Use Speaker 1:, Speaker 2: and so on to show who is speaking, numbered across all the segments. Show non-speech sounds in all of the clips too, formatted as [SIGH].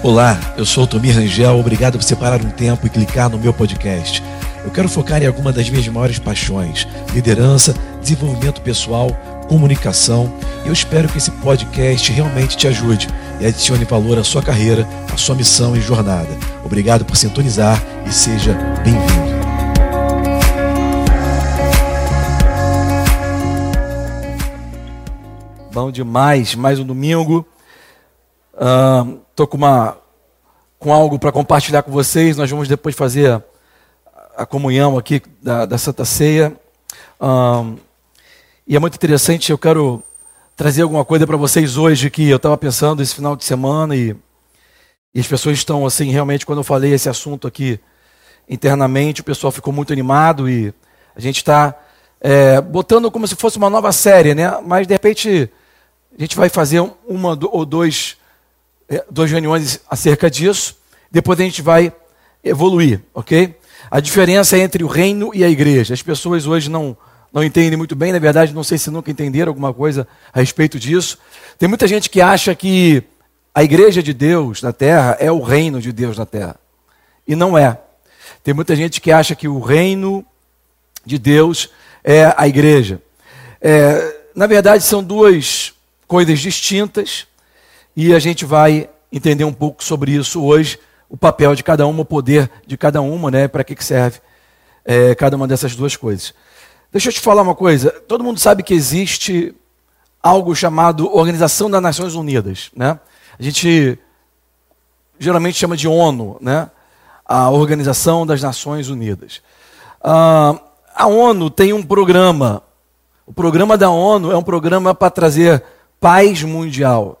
Speaker 1: Olá, eu sou o Tomir Rangel, obrigado por separar um tempo e clicar no meu podcast. Eu quero focar em alguma das minhas maiores paixões: liderança, desenvolvimento pessoal, comunicação. Eu espero que esse podcast realmente te ajude e adicione valor à sua carreira, à sua missão e jornada. Obrigado por sintonizar e seja bem-vindo.
Speaker 2: Bom demais, mais um domingo. Estou com, uma, com algo para compartilhar com vocês. Nós vamos depois fazer a, a comunhão aqui da, da Santa Ceia. Uh, e é muito interessante, eu quero trazer alguma coisa para vocês hoje que eu estava pensando esse final de semana e, e, as pessoas estão assim, realmente, quando eu falei esse assunto aqui internamente, o pessoal ficou muito animado e a gente está é, botando como se fosse uma nova série, né? Mas de repente a gente vai fazer uma ou dois, duas reuniões acerca disso. Depois a gente vai evoluir, ok? A diferença é entre o reino e a igreja. As pessoas hoje não, não entendem muito bem, na verdade, não sei se nunca entenderam alguma coisa a respeito disso. Tem muita gente que acha que a igreja de Deus na terra é o reino de Deus na terra. E não é. Tem muita gente que acha que o reino de Deus é a igreja. É, na verdade, são duas coisas distintas e a gente vai entender um pouco sobre isso hoje, o papel de cada uma, o poder de cada uma, né? Para que, que serve é, cada uma dessas duas coisas. Deixa eu te falar uma coisa. Todo mundo sabe que existe algo chamado Organização das Nações Unidas, né? A gente geralmente chama de ONU, né? A Organização das Nações Unidas. Ah, a ONU tem um programa. O programa da ONU é um programa para trazer paz mundial.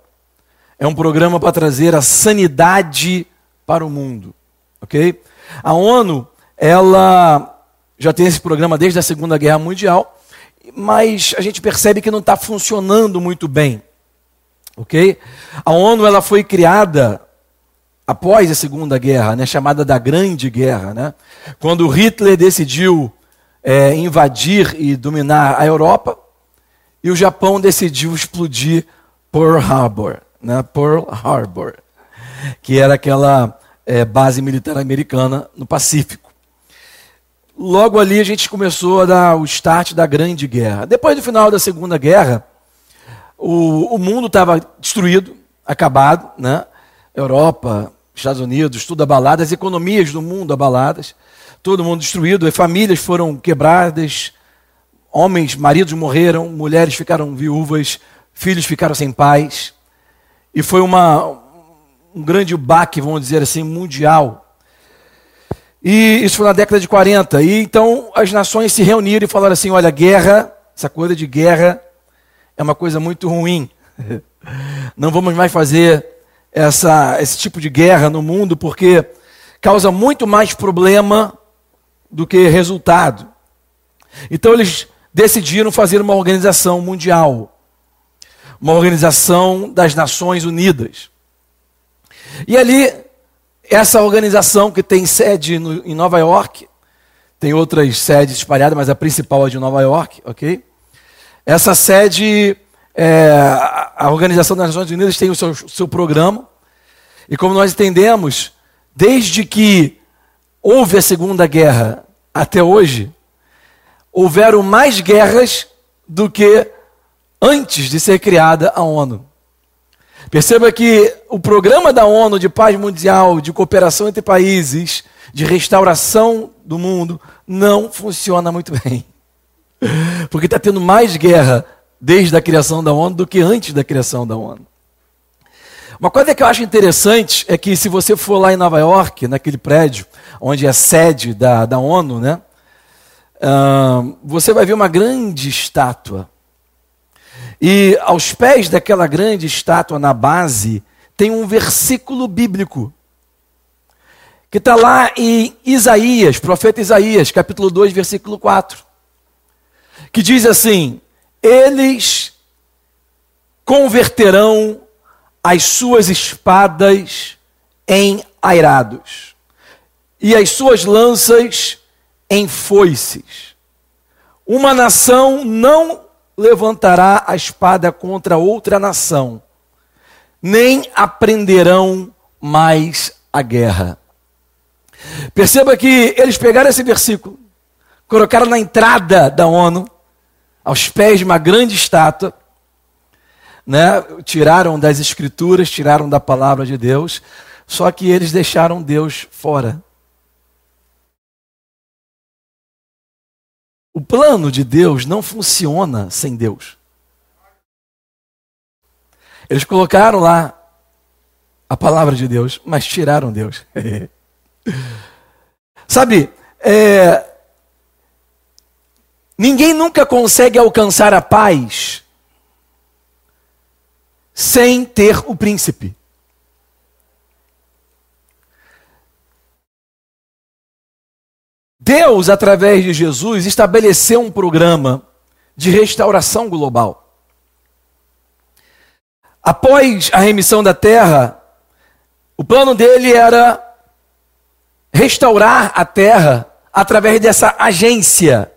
Speaker 2: É um programa para trazer a sanidade para o mundo, ok? A ONU, ela já tem esse programa desde a Segunda Guerra Mundial, mas a gente percebe que não está funcionando muito bem, ok? A ONU ela foi criada após a Segunda Guerra, né, chamada da Grande Guerra, né? Quando Hitler decidiu é, invadir e dominar a Europa, e o Japão decidiu explodir Pearl Harbor, né? Pearl Harbor, que era aquela é, base militar americana no Pacífico. Logo ali a gente começou a dar o start da Grande Guerra. Depois do final da Segunda Guerra, o, o mundo estava destruído, acabado, né? Europa, Estados Unidos, tudo abalado, as economias do mundo abaladas, todo mundo destruído, famílias foram quebradas, Homens, maridos morreram, mulheres ficaram viúvas, filhos ficaram sem pais. E foi uma, um grande baque, vamos dizer assim, mundial. E isso foi na década de 40. E então as nações se reuniram e falaram assim: olha, guerra, essa coisa de guerra é uma coisa muito ruim. [LAUGHS] Não vamos mais fazer essa, esse tipo de guerra no mundo porque causa muito mais problema do que resultado. Então eles decidiram fazer uma organização mundial, uma organização das Nações Unidas. E ali, essa organização que tem sede no, em Nova York, tem outras sedes espalhadas, mas a principal é de Nova York, ok? Essa sede, é, a Organização das Nações Unidas tem o seu, seu programa, e como nós entendemos, desde que houve a Segunda Guerra até hoje, houveram mais guerras do que antes de ser criada a ONU. Perceba que o programa da ONU de paz mundial, de cooperação entre países, de restauração do mundo, não funciona muito bem. [LAUGHS] Porque está tendo mais guerra desde a criação da ONU do que antes da criação da ONU. Uma coisa que eu acho interessante é que se você for lá em Nova York, naquele prédio onde é sede da, da ONU, né? você vai ver uma grande estátua. E aos pés daquela grande estátua, na base, tem um versículo bíblico. Que está lá em Isaías, profeta Isaías, capítulo 2, versículo 4. Que diz assim: Eles converterão as suas espadas em airados, e as suas lanças em foices. Uma nação não levantará a espada contra outra nação, nem aprenderão mais a guerra. Perceba que eles pegaram esse versículo, colocaram na entrada da ONU, aos pés de uma grande estátua, né? tiraram das escrituras, tiraram da palavra de Deus, só que eles deixaram Deus fora. O plano de Deus não funciona sem Deus. Eles colocaram lá a palavra de Deus, mas tiraram Deus. [LAUGHS] Sabe, é, ninguém nunca consegue alcançar a paz sem ter o príncipe. Deus, através de Jesus, estabeleceu um programa de restauração global. Após a remissão da terra, o plano dele era restaurar a terra através dessa agência,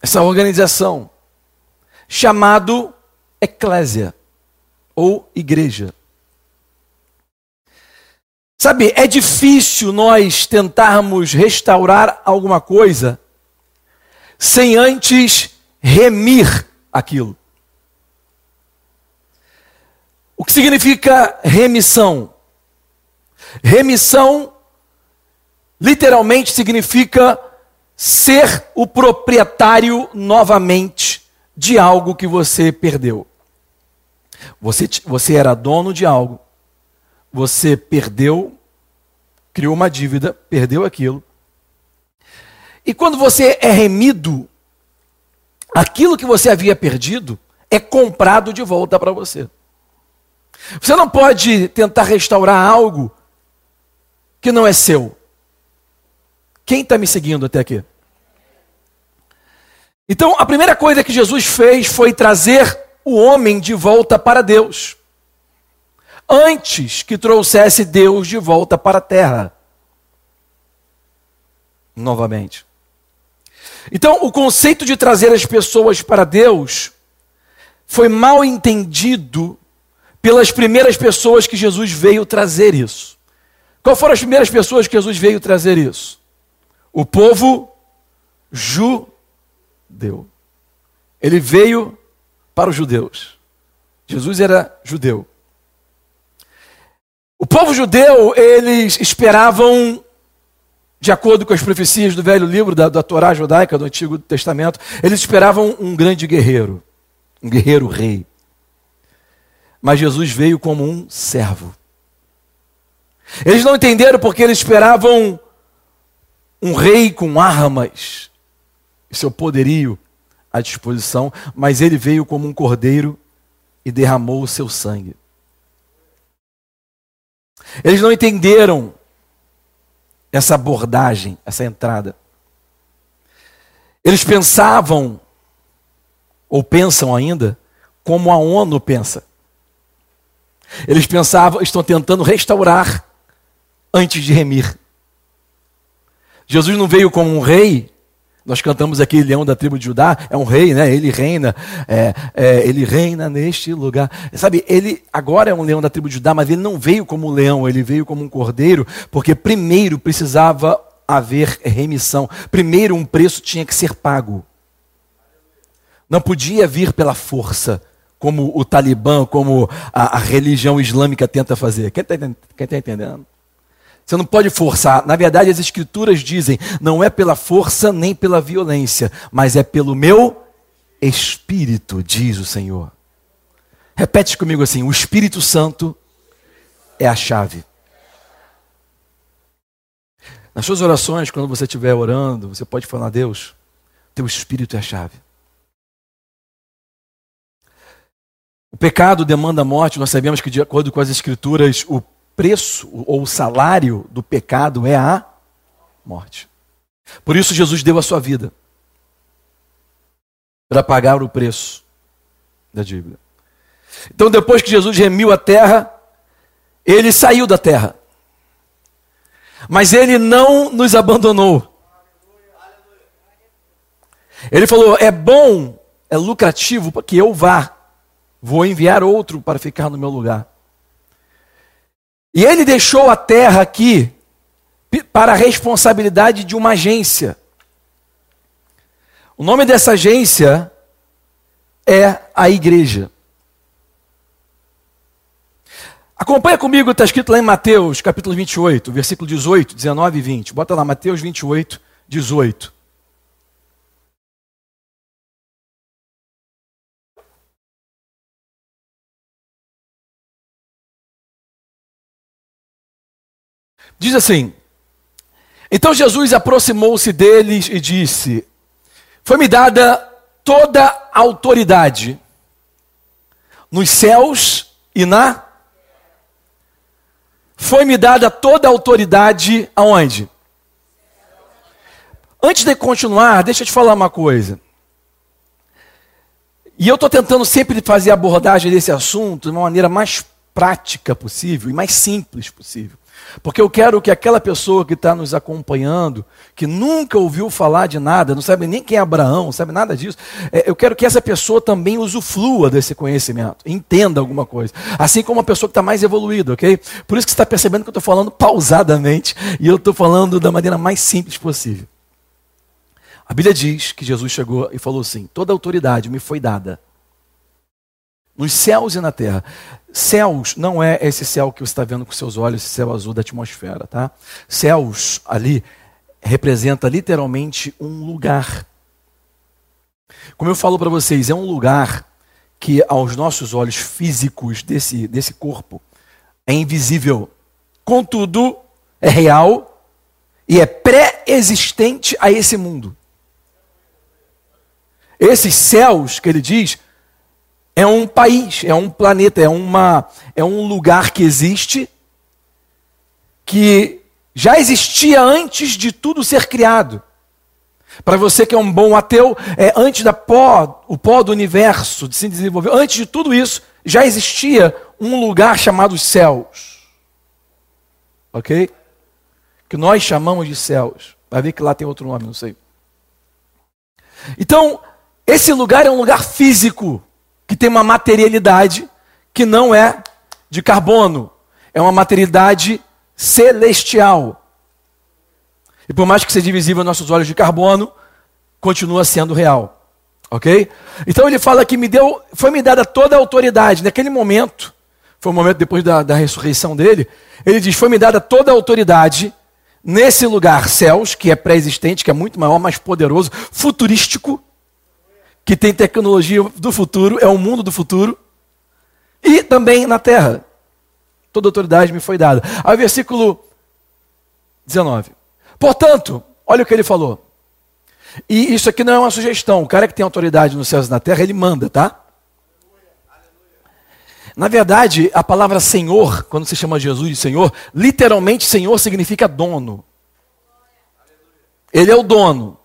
Speaker 2: essa organização, chamado eclésia ou igreja. Sabe, é difícil nós tentarmos restaurar alguma coisa sem antes remir aquilo. O que significa remissão? Remissão literalmente significa ser o proprietário novamente de algo que você perdeu. Você, você era dono de algo, você perdeu, criou uma dívida, perdeu aquilo. E quando você é remido, aquilo que você havia perdido é comprado de volta para você. Você não pode tentar restaurar algo que não é seu. Quem está me seguindo até aqui? Então, a primeira coisa que Jesus fez foi trazer o homem de volta para Deus antes que trouxesse Deus de volta para a terra. Novamente. Então, o conceito de trazer as pessoas para Deus foi mal entendido pelas primeiras pessoas que Jesus veio trazer isso. Qual foram as primeiras pessoas que Jesus veio trazer isso? O povo judeu. Ele veio para os judeus. Jesus era judeu. O povo judeu, eles esperavam, de acordo com as profecias do velho livro da, da Torá judaica, do Antigo Testamento, eles esperavam um grande guerreiro, um guerreiro rei. Mas Jesus veio como um servo. Eles não entenderam porque eles esperavam um rei com armas seu poderio à disposição, mas ele veio como um cordeiro e derramou o seu sangue. Eles não entenderam essa abordagem, essa entrada. Eles pensavam, ou pensam ainda, como a ONU pensa. Eles pensavam, estão tentando restaurar antes de remir. Jesus não veio como um rei nós cantamos aqui Leão da tribo de Judá, é um rei, né? Ele reina, é, é, ele reina neste lugar. Sabe, ele agora é um leão da tribo de Judá, mas ele não veio como leão, ele veio como um cordeiro, porque primeiro precisava haver remissão. Primeiro um preço tinha que ser pago. Não podia vir pela força, como o Talibã, como a, a religião islâmica tenta fazer. Quem está tá entendendo? Você não pode forçar. Na verdade, as escrituras dizem: não é pela força nem pela violência, mas é pelo meu espírito, diz o Senhor. Repete comigo assim: o Espírito Santo é a chave. Nas suas orações, quando você estiver orando, você pode falar: Deus, teu Espírito é a chave. O pecado demanda a morte, nós sabemos que, de acordo com as Escrituras, o preço ou o salário do pecado é a morte. Por isso Jesus deu a sua vida para pagar o preço da dívida. Então, depois que Jesus remiu a terra, ele saiu da terra. Mas ele não nos abandonou. Ele falou: é bom, é lucrativo que eu vá. Vou enviar outro para ficar no meu lugar. E ele deixou a terra aqui para a responsabilidade de uma agência. O nome dessa agência é a igreja. Acompanha comigo, está escrito lá em Mateus, capítulo 28, versículo 18, 19 e 20. Bota lá, Mateus 28, 18. Diz assim: Então Jesus aproximou-se deles e disse: Foi-me dada toda a autoridade nos céus e na foi-me dada toda a autoridade aonde? Antes de continuar, deixa eu te falar uma coisa. E eu estou tentando sempre fazer a abordagem desse assunto de uma maneira mais prática possível e mais simples possível. Porque eu quero que aquela pessoa que está nos acompanhando, que nunca ouviu falar de nada, não sabe nem quem é Abraão, não sabe nada disso, é, eu quero que essa pessoa também usufrua desse conhecimento, entenda alguma coisa. Assim como uma pessoa que está mais evoluída, ok? Por isso que você está percebendo que eu estou falando pausadamente e eu estou falando da maneira mais simples possível. A Bíblia diz que Jesus chegou e falou assim: toda autoridade me foi dada nos céus e na terra. Céus não é esse céu que você está vendo com seus olhos, esse céu azul da atmosfera, tá? Céus ali representa literalmente um lugar. Como eu falo para vocês, é um lugar que aos nossos olhos físicos desse, desse corpo é invisível. Contudo, é real e é pré-existente a esse mundo. Esses céus que ele diz é um país, é um planeta, é, uma, é um lugar que existe, que já existia antes de tudo ser criado. Para você que é um bom ateu, é antes da pó, o pó do universo de se desenvolver, antes de tudo isso, já existia um lugar chamado céus. Ok? Que nós chamamos de céus. Vai ver que lá tem outro nome, não sei. Então, esse lugar é um lugar físico que tem uma materialidade que não é de carbono, é uma materialidade celestial. E por mais que seja divisível aos nossos olhos de carbono, continua sendo real. Ok? Então ele fala que me deu, foi me dada toda a autoridade. Naquele momento, foi o momento depois da, da ressurreição dele, ele diz: foi me dada toda a autoridade nesse lugar, céus, que é pré-existente, que é muito maior, mais poderoso, futurístico, que tem tecnologia do futuro, é o mundo do futuro, e também na terra. Toda autoridade me foi dada. Aí, versículo 19. Portanto, olha o que ele falou. E isso aqui não é uma sugestão. O cara que tem autoridade nos céus e na terra, ele manda, tá? Na verdade, a palavra Senhor, quando se chama Jesus de Senhor, literalmente Senhor significa dono. Ele é o dono.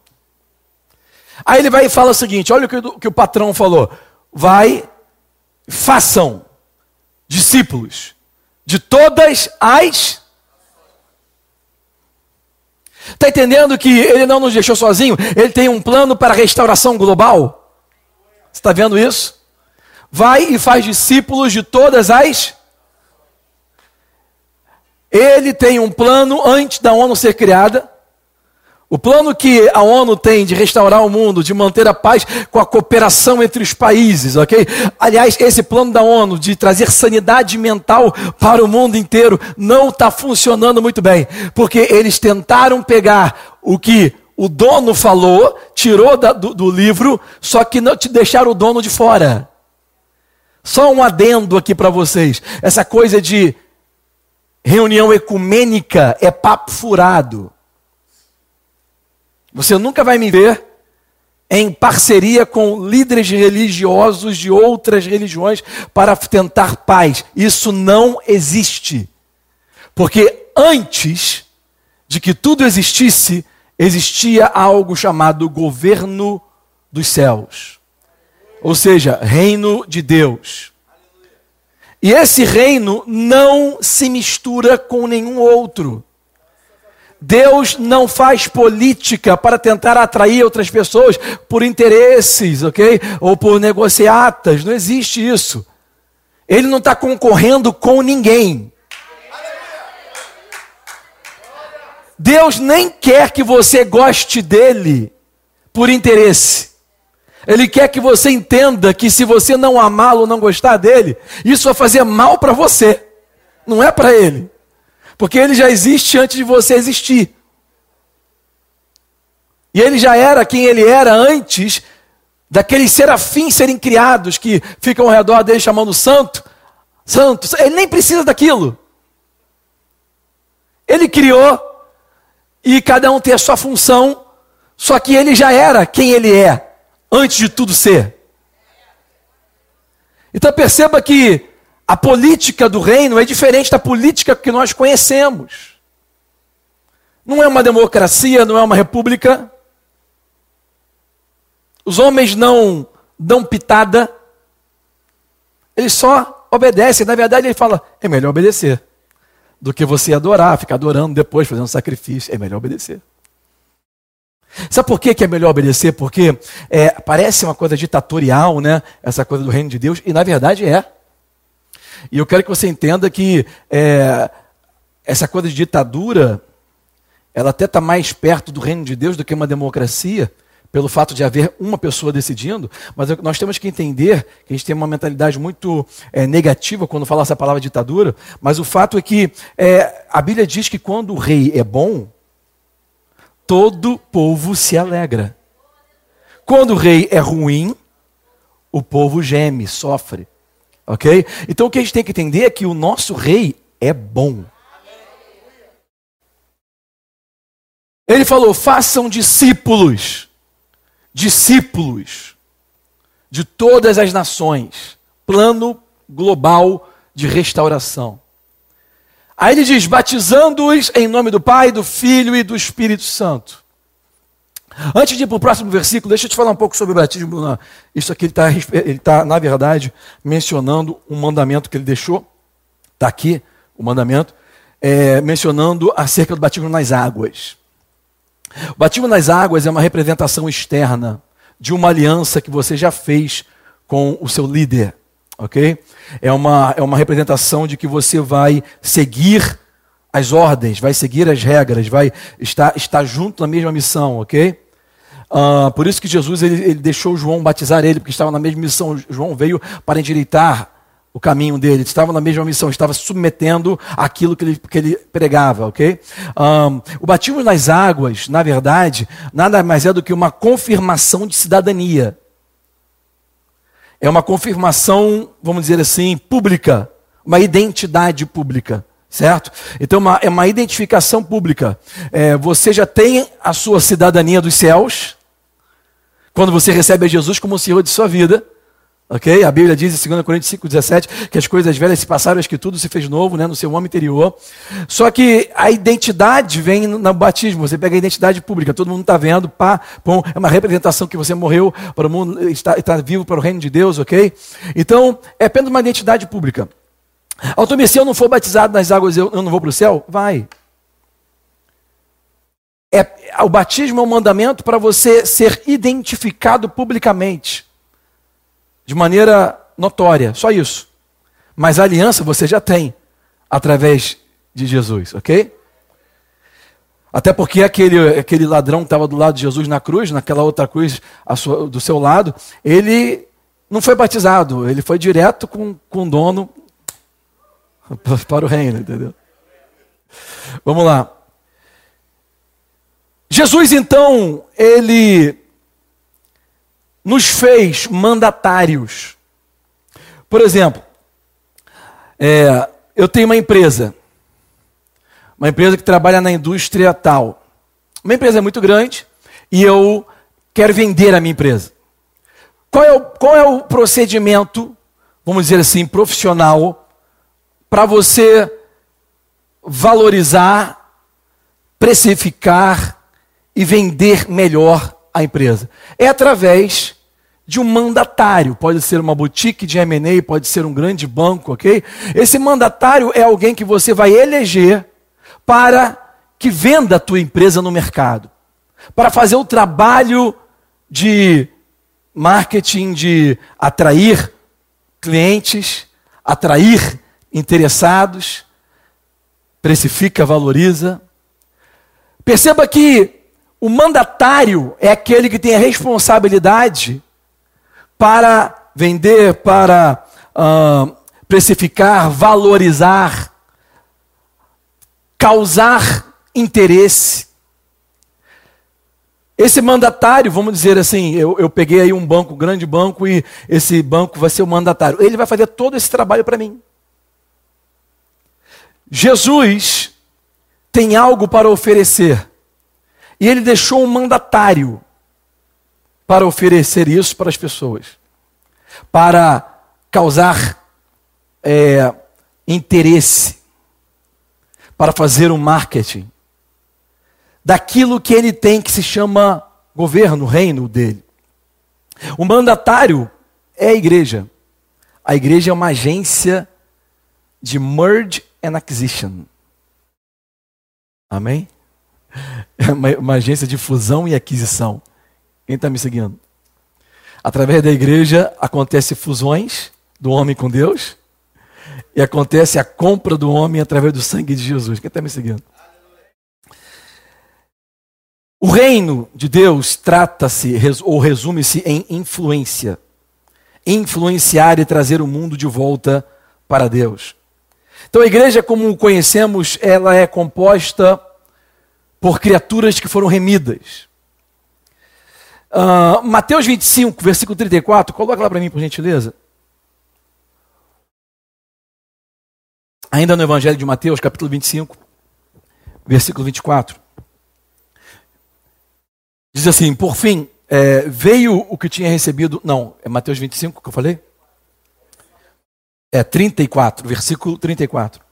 Speaker 2: Aí ele vai e fala o seguinte: olha o que, o que o patrão falou. Vai, façam discípulos de todas as. Está entendendo que ele não nos deixou sozinho? Ele tem um plano para a restauração global? Você está vendo isso? Vai e faz discípulos de todas as. Ele tem um plano antes da ONU ser criada o plano que a ONU tem de restaurar o mundo, de manter a paz com a cooperação entre os países, ok? Aliás, esse plano da ONU de trazer sanidade mental para o mundo inteiro não está funcionando muito bem, porque eles tentaram pegar o que o dono falou, tirou da, do, do livro, só que não te deixaram o dono de fora. Só um adendo aqui para vocês: essa coisa de reunião ecumênica é papo furado. Você nunca vai me ver em parceria com líderes religiosos de outras religiões para tentar paz. Isso não existe. Porque antes de que tudo existisse, existia algo chamado governo dos céus. Ou seja, reino de Deus. E esse reino não se mistura com nenhum outro. Deus não faz política para tentar atrair outras pessoas por interesses, ok? Ou por negociatas. Não existe isso. Ele não está concorrendo com ninguém. Deus nem quer que você goste dele por interesse. Ele quer que você entenda que se você não amá-lo, não gostar dele, isso vai fazer mal para você, não é para ele. Porque ele já existe antes de você existir. E ele já era quem ele era antes daqueles serafins serem criados que ficam ao redor dele chamando santo, santo. Ele nem precisa daquilo. Ele criou e cada um tem a sua função, só que ele já era quem ele é antes de tudo ser. Então perceba que a política do reino é diferente da política que nós conhecemos. Não é uma democracia, não é uma república. Os homens não dão pitada, eles só obedecem. Na verdade, ele fala: é melhor obedecer do que você adorar, ficar adorando depois, fazendo sacrifício. É melhor obedecer. Sabe por que, é melhor obedecer? Porque é, parece uma coisa ditatorial, né? Essa coisa do reino de Deus, e na verdade é. E eu quero que você entenda que é, essa coisa de ditadura, ela até está mais perto do reino de Deus do que uma democracia, pelo fato de haver uma pessoa decidindo, mas nós temos que entender que a gente tem uma mentalidade muito é, negativa quando fala essa palavra ditadura, mas o fato é que é, a Bíblia diz que quando o rei é bom, todo povo se alegra. Quando o rei é ruim, o povo geme, sofre. Ok? Então o que a gente tem que entender é que o nosso rei é bom. Ele falou: façam discípulos, discípulos de todas as nações. Plano global de restauração. Aí ele diz: batizando-os em nome do Pai, do Filho e do Espírito Santo. Antes de ir para o próximo versículo, deixa eu te falar um pouco sobre o batismo. Isso aqui ele está, ele tá, na verdade, mencionando um mandamento que ele deixou. Está aqui o mandamento, é, mencionando acerca do batismo nas águas. O batismo nas águas é uma representação externa de uma aliança que você já fez com o seu líder ok? É uma, é uma representação de que você vai seguir as ordens, vai seguir as regras, vai estar, estar junto na mesma missão, ok? Uh, por isso que Jesus ele, ele deixou João batizar ele, porque estava na mesma missão. João veio para endireitar o caminho dele, estava na mesma missão, estava submetendo aquilo que ele, que ele pregava, ok? Um, o batismo nas águas, na verdade, nada mais é do que uma confirmação de cidadania. É uma confirmação, vamos dizer assim, pública, uma identidade pública, certo? Então uma, é uma identificação pública. É, você já tem a sua cidadania dos céus, quando você recebe a Jesus como o Senhor de sua vida. Ok? A Bíblia diz em 2 Coríntios 5, 17 que as coisas velhas se passaram, acho que tudo se fez novo né, no seu homem interior. Só que a identidade vem no batismo. Você pega a identidade pública, todo mundo está vendo, pá, pum, é uma representação que você morreu para o mundo, está, está vivo para o reino de Deus, ok? Então, é apenas uma identidade pública. Automir, se eu não for batizado nas águas, eu, eu não vou para o céu? Vai. É, o batismo é um mandamento para você ser identificado publicamente de maneira notória, só isso. Mas a aliança você já tem através de Jesus, ok? Até porque aquele, aquele ladrão que estava do lado de Jesus na cruz, naquela outra cruz sua, do seu lado, ele não foi batizado, ele foi direto com, com o dono [LAUGHS] para o reino, entendeu? Vamos lá. Jesus, então, ele nos fez mandatários. Por exemplo, é, eu tenho uma empresa, uma empresa que trabalha na indústria tal. Uma empresa muito grande e eu quero vender a minha empresa. Qual é o, qual é o procedimento, vamos dizer assim, profissional, para você valorizar, precificar e vender melhor a empresa? É através de um mandatário. Pode ser uma boutique de M&A, pode ser um grande banco, ok? Esse mandatário é alguém que você vai eleger para que venda a tua empresa no mercado. Para fazer o trabalho de marketing, de atrair clientes, atrair interessados, precifica, valoriza. Perceba que o mandatário é aquele que tem a responsabilidade para vender, para uh, precificar, valorizar, causar interesse. Esse mandatário, vamos dizer assim, eu, eu peguei aí um banco, um grande banco, e esse banco vai ser o mandatário. Ele vai fazer todo esse trabalho para mim. Jesus tem algo para oferecer. E ele deixou um mandatário para oferecer isso para as pessoas, para causar é, interesse, para fazer um marketing daquilo que ele tem que se chama governo, reino dele. O mandatário é a igreja. A igreja é uma agência de merge and acquisition. Amém? É [LAUGHS] uma, uma agência de fusão e aquisição. Quem está me seguindo? Através da igreja acontece fusões do homem com Deus e acontece a compra do homem através do sangue de Jesus. Quem está me seguindo? O reino de Deus trata-se ou resume-se em influência. Influenciar e trazer o mundo de volta para Deus. Então a igreja, como conhecemos, ela é composta por criaturas que foram remidas. Uh, Mateus 25, versículo 34, coloca lá para mim, por gentileza. Ainda no Evangelho de Mateus, capítulo 25, versículo 24. Diz assim: Por fim, é, veio o que tinha recebido. Não, é Mateus 25 que eu falei? É 34, versículo 34.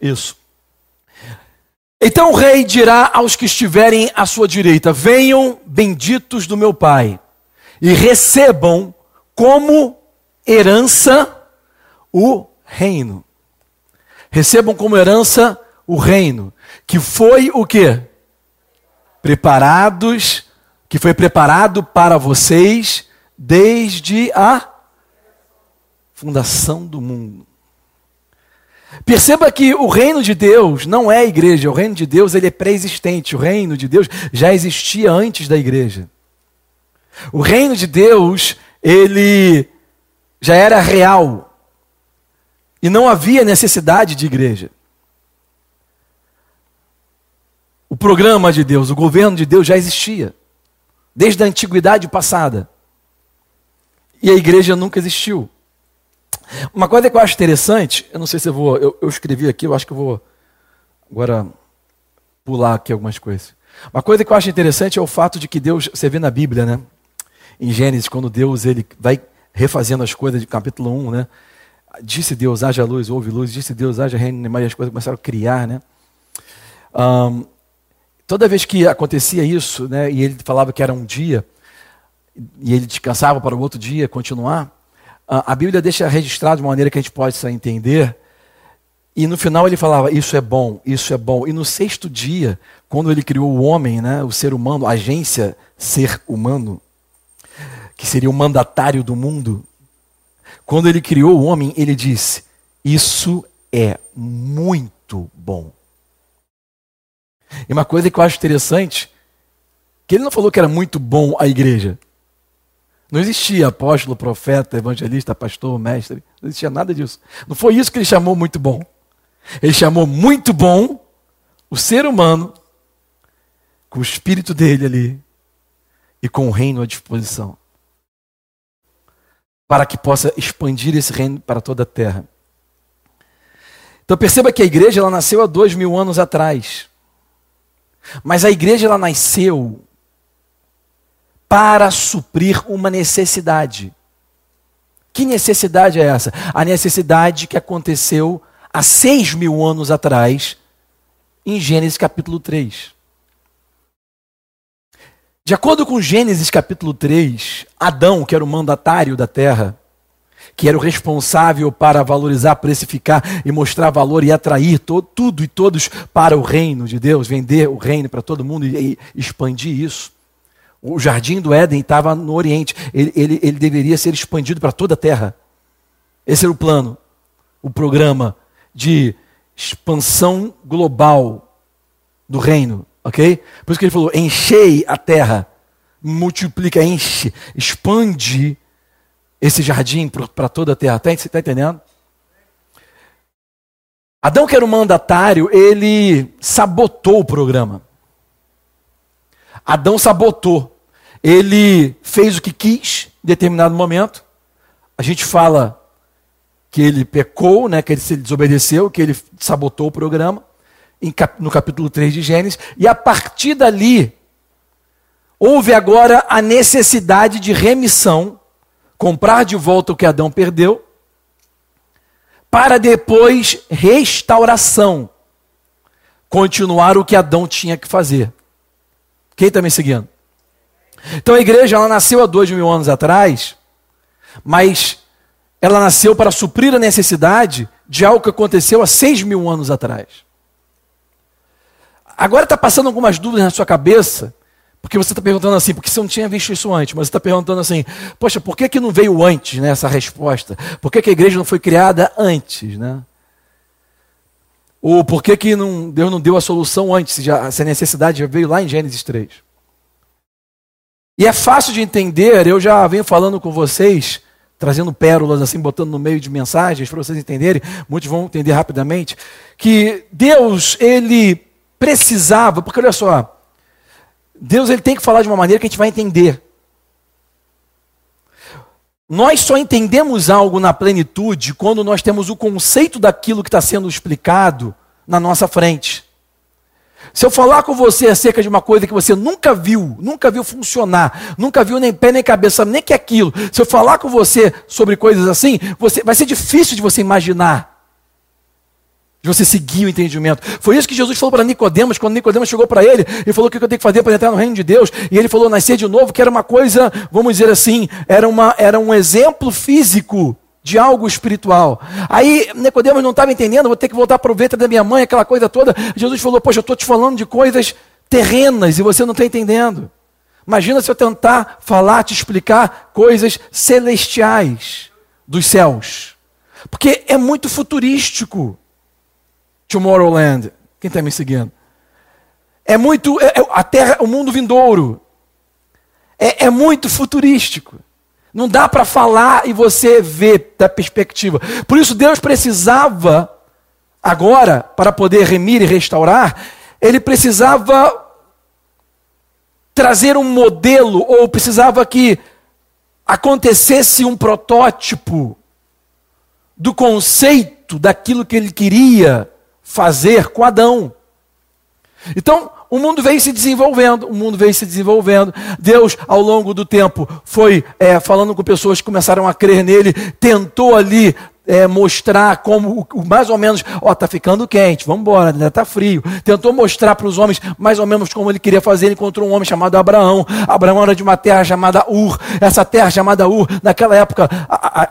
Speaker 2: Isso. Então o rei dirá aos que estiverem à sua direita: Venham, benditos do meu Pai, e recebam como herança o reino. Recebam como herança o reino, que foi o que? Preparados, que foi preparado para vocês desde a fundação do mundo. Perceba que o reino de Deus não é a igreja, o reino de Deus ele é pré-existente, o reino de Deus já existia antes da igreja. O reino de Deus, ele já era real. E não havia necessidade de igreja. O programa de Deus, o governo de Deus já existia, desde a antiguidade passada. E a igreja nunca existiu. Uma coisa que eu acho interessante, eu não sei se eu vou, eu, eu escrevi aqui, eu acho que eu vou agora pular aqui algumas coisas. Uma coisa que eu acho interessante é o fato de que Deus, você vê na Bíblia, né? Em Gênesis, quando Deus ele vai refazendo as coisas de capítulo 1, né? Disse Deus, haja luz, houve luz, disse Deus, haja reino, e as coisas começaram a criar, né? Um, toda vez que acontecia isso, né, e ele falava que era um dia, e ele descansava para o outro dia continuar, a Bíblia deixa registrado de uma maneira que a gente possa entender. E no final ele falava: Isso é bom, isso é bom. E no sexto dia, quando ele criou o homem, né, o ser humano, a agência ser humano, que seria o mandatário do mundo, quando ele criou o homem, ele disse: Isso é muito bom. E uma coisa que eu acho interessante, que ele não falou que era muito bom a igreja. Não existia apóstolo, profeta, evangelista, pastor, mestre. Não existia nada disso. Não foi isso que ele chamou muito bom. Ele chamou muito bom o ser humano com o espírito dele ali e com o reino à disposição. Para que possa expandir esse reino para toda a terra. Então perceba que a igreja ela nasceu há dois mil anos atrás. Mas a igreja ela nasceu para suprir uma necessidade. Que necessidade é essa? A necessidade que aconteceu há seis mil anos atrás, em Gênesis capítulo 3. De acordo com Gênesis capítulo 3, Adão, que era o mandatário da terra, que era o responsável para valorizar, precificar e mostrar valor e atrair to tudo e todos para o reino de Deus, vender o reino para todo mundo e expandir isso. O jardim do Éden estava no Oriente. Ele, ele, ele deveria ser expandido para toda a terra. Esse era o plano, o programa. de expansão global do reino, ok? Por isso que ele falou: enchei a terra, multiplica, enche, expande esse jardim para toda a terra. Tá, você está entendendo? Adão, que era o mandatário, ele sabotou o programa. Adão sabotou. Ele fez o que quis em determinado momento. A gente fala que ele pecou, né, que ele se desobedeceu, que ele sabotou o programa, no capítulo 3 de Gênesis, e a partir dali, houve agora a necessidade de remissão, comprar de volta o que Adão perdeu, para depois restauração, continuar o que Adão tinha que fazer. Quem está me seguindo? Então a igreja ela nasceu há dois mil anos atrás, mas ela nasceu para suprir a necessidade de algo que aconteceu há seis mil anos atrás. Agora está passando algumas dúvidas na sua cabeça, porque você está perguntando assim, porque você não tinha visto isso antes, mas você está perguntando assim, poxa, por que, que não veio antes né, essa resposta? Por que, que a igreja não foi criada antes? Né? Ou por que, não, Deus não deu a solução antes, já, se a necessidade já veio lá em Gênesis 3? E é fácil de entender, eu já venho falando com vocês trazendo pérolas assim, botando no meio de mensagens para vocês entenderem, muitos vão entender rapidamente, que Deus, ele precisava, porque olha só, Deus ele tem que falar de uma maneira que a gente vai entender. Nós só entendemos algo na plenitude quando nós temos o conceito daquilo que está sendo explicado na nossa frente. Se eu falar com você acerca de uma coisa que você nunca viu, nunca viu funcionar, nunca viu nem pé nem cabeça, nem que aquilo, se eu falar com você sobre coisas assim, você, vai ser difícil de você imaginar. Você seguir o entendimento. Foi isso que Jesus falou para Nicodemos, quando Nicodemos chegou para ele, ele falou o que eu tenho que fazer para entrar no reino de Deus. E ele falou nascer de novo, que era uma coisa, vamos dizer assim, era, uma, era um exemplo físico de algo espiritual. Aí Nicodemos não estava entendendo, vou ter que voltar para o ventre da minha mãe, aquela coisa toda. Jesus falou: Poxa, eu estou te falando de coisas terrenas e você não está entendendo. Imagina se eu tentar falar, te explicar coisas celestiais dos céus. Porque é muito futurístico. Tomorrowland. Quem está me seguindo? É muito. É, é, a terra, o mundo vindouro. É, é muito futurístico. Não dá para falar e você ver da perspectiva. Por isso Deus precisava, agora, para poder remir e restaurar, ele precisava trazer um modelo, ou precisava que acontecesse um protótipo do conceito daquilo que ele queria fazer com Adão. Então, o mundo veio se desenvolvendo, o mundo veio se desenvolvendo. Deus, ao longo do tempo, foi é, falando com pessoas que começaram a crer nele, tentou ali é, mostrar como, mais ou menos, ó, tá ficando quente, vamos embora, ainda tá frio. Tentou mostrar para os homens mais ou menos como ele queria fazer. Ele encontrou um homem chamado Abraão. Abraão era de uma terra chamada Ur. Essa terra chamada Ur, naquela época,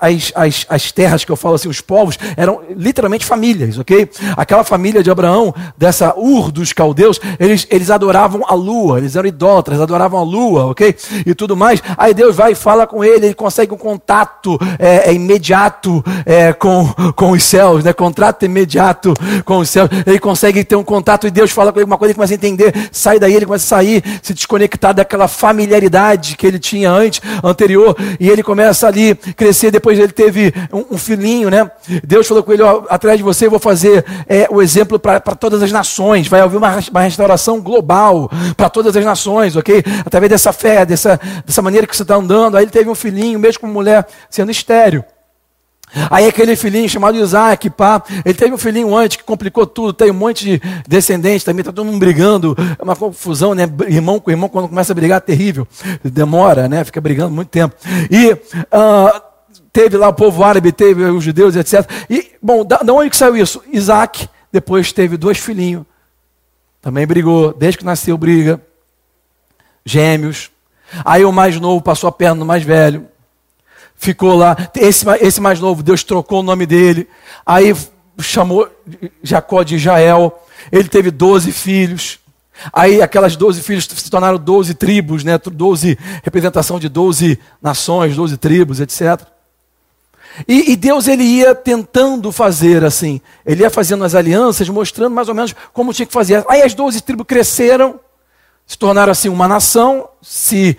Speaker 2: as, as, as terras que eu falo assim, os povos, eram literalmente famílias, ok? Aquela família de Abraão, dessa Ur dos caldeus, eles, eles adoravam a lua, eles eram idólatras, adoravam a lua, ok? E tudo mais. Aí Deus vai e fala com ele, ele consegue um contato é, é imediato. É, com, com os céus, né? contrato imediato com os céus. Ele consegue ter um contato e Deus fala com ele uma coisa, ele começa a entender, sai daí, ele começa a sair, se desconectar daquela familiaridade que ele tinha antes, anterior, e ele começa ali crescer. Depois ele teve um, um filhinho, né? Deus falou com ele: ó, atrás de você eu vou fazer é, o exemplo para todas as nações. Vai haver uma, uma restauração global para todas as nações, ok? Através dessa fé, dessa, dessa maneira que você está andando. Aí ele teve um filhinho, mesmo com mulher sendo estéreo. Aí aquele filhinho chamado Isaac, pá, ele teve um filhinho antes que complicou tudo, tem um monte de descendentes também, tá todo mundo brigando, é uma confusão, né? Irmão com irmão, quando começa a brigar, é terrível. Demora, né? Fica brigando muito tempo. E uh, teve lá o povo árabe, teve os judeus, etc. E, bom, da, da onde que saiu isso? Isaac, depois teve dois filhinhos, também brigou, desde que nasceu briga, gêmeos. Aí o mais novo passou a perna no mais velho ficou lá. Esse, esse mais novo, Deus trocou o nome dele. Aí chamou Jacó de Israel. Ele teve 12 filhos. Aí aquelas 12 filhos se tornaram 12 tribos, né? 12 representação de 12 nações, 12 tribos, etc. E, e, Deus ele ia tentando fazer assim. Ele ia fazendo as alianças, mostrando mais ou menos como tinha que fazer. Aí as doze tribos cresceram, se tornaram assim uma nação, se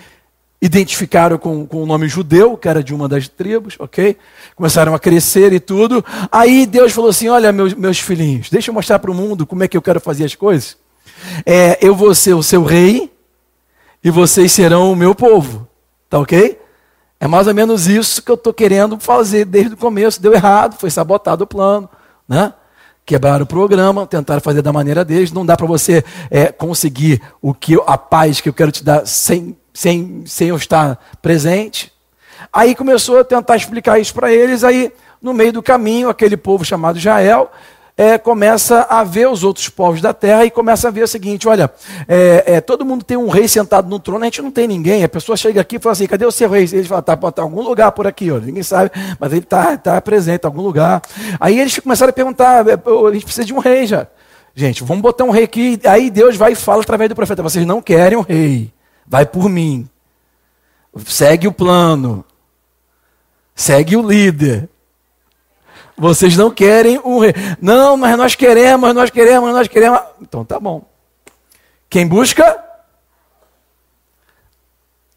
Speaker 2: identificaram com, com o nome judeu, que era de uma das tribos, ok? Começaram a crescer e tudo. Aí Deus falou assim: Olha, meus, meus filhinhos, deixa eu mostrar para o mundo como é que eu quero fazer as coisas. É, eu vou ser o seu rei e vocês serão o meu povo, tá ok? É mais ou menos isso que eu estou querendo fazer desde o começo. Deu errado, foi sabotado o plano, né? Quebraram o programa, tentaram fazer da maneira deles. Não dá para você é, conseguir o que a paz que eu quero te dar sem sem, sem eu estar presente. Aí começou a tentar explicar isso para eles, aí no meio do caminho, aquele povo chamado Israel é, começa a ver os outros povos da terra e começa a ver o seguinte: olha, é, é, todo mundo tem um rei sentado no trono, a gente não tem ninguém. A pessoa chega aqui e fala assim: cadê o seu rei? Eles falam: está tá em algum lugar por aqui, ó. ninguém sabe, mas ele está tá presente em algum lugar. Aí eles começaram a perguntar: é, a gente precisa de um rei já. Gente, vamos botar um rei aqui. Aí Deus vai e fala através do profeta: vocês não querem um rei. Vai por mim. Segue o plano. Segue o líder. Vocês não querem um rei. Não, mas nós queremos, nós queremos, nós queremos. Então tá bom. Quem busca?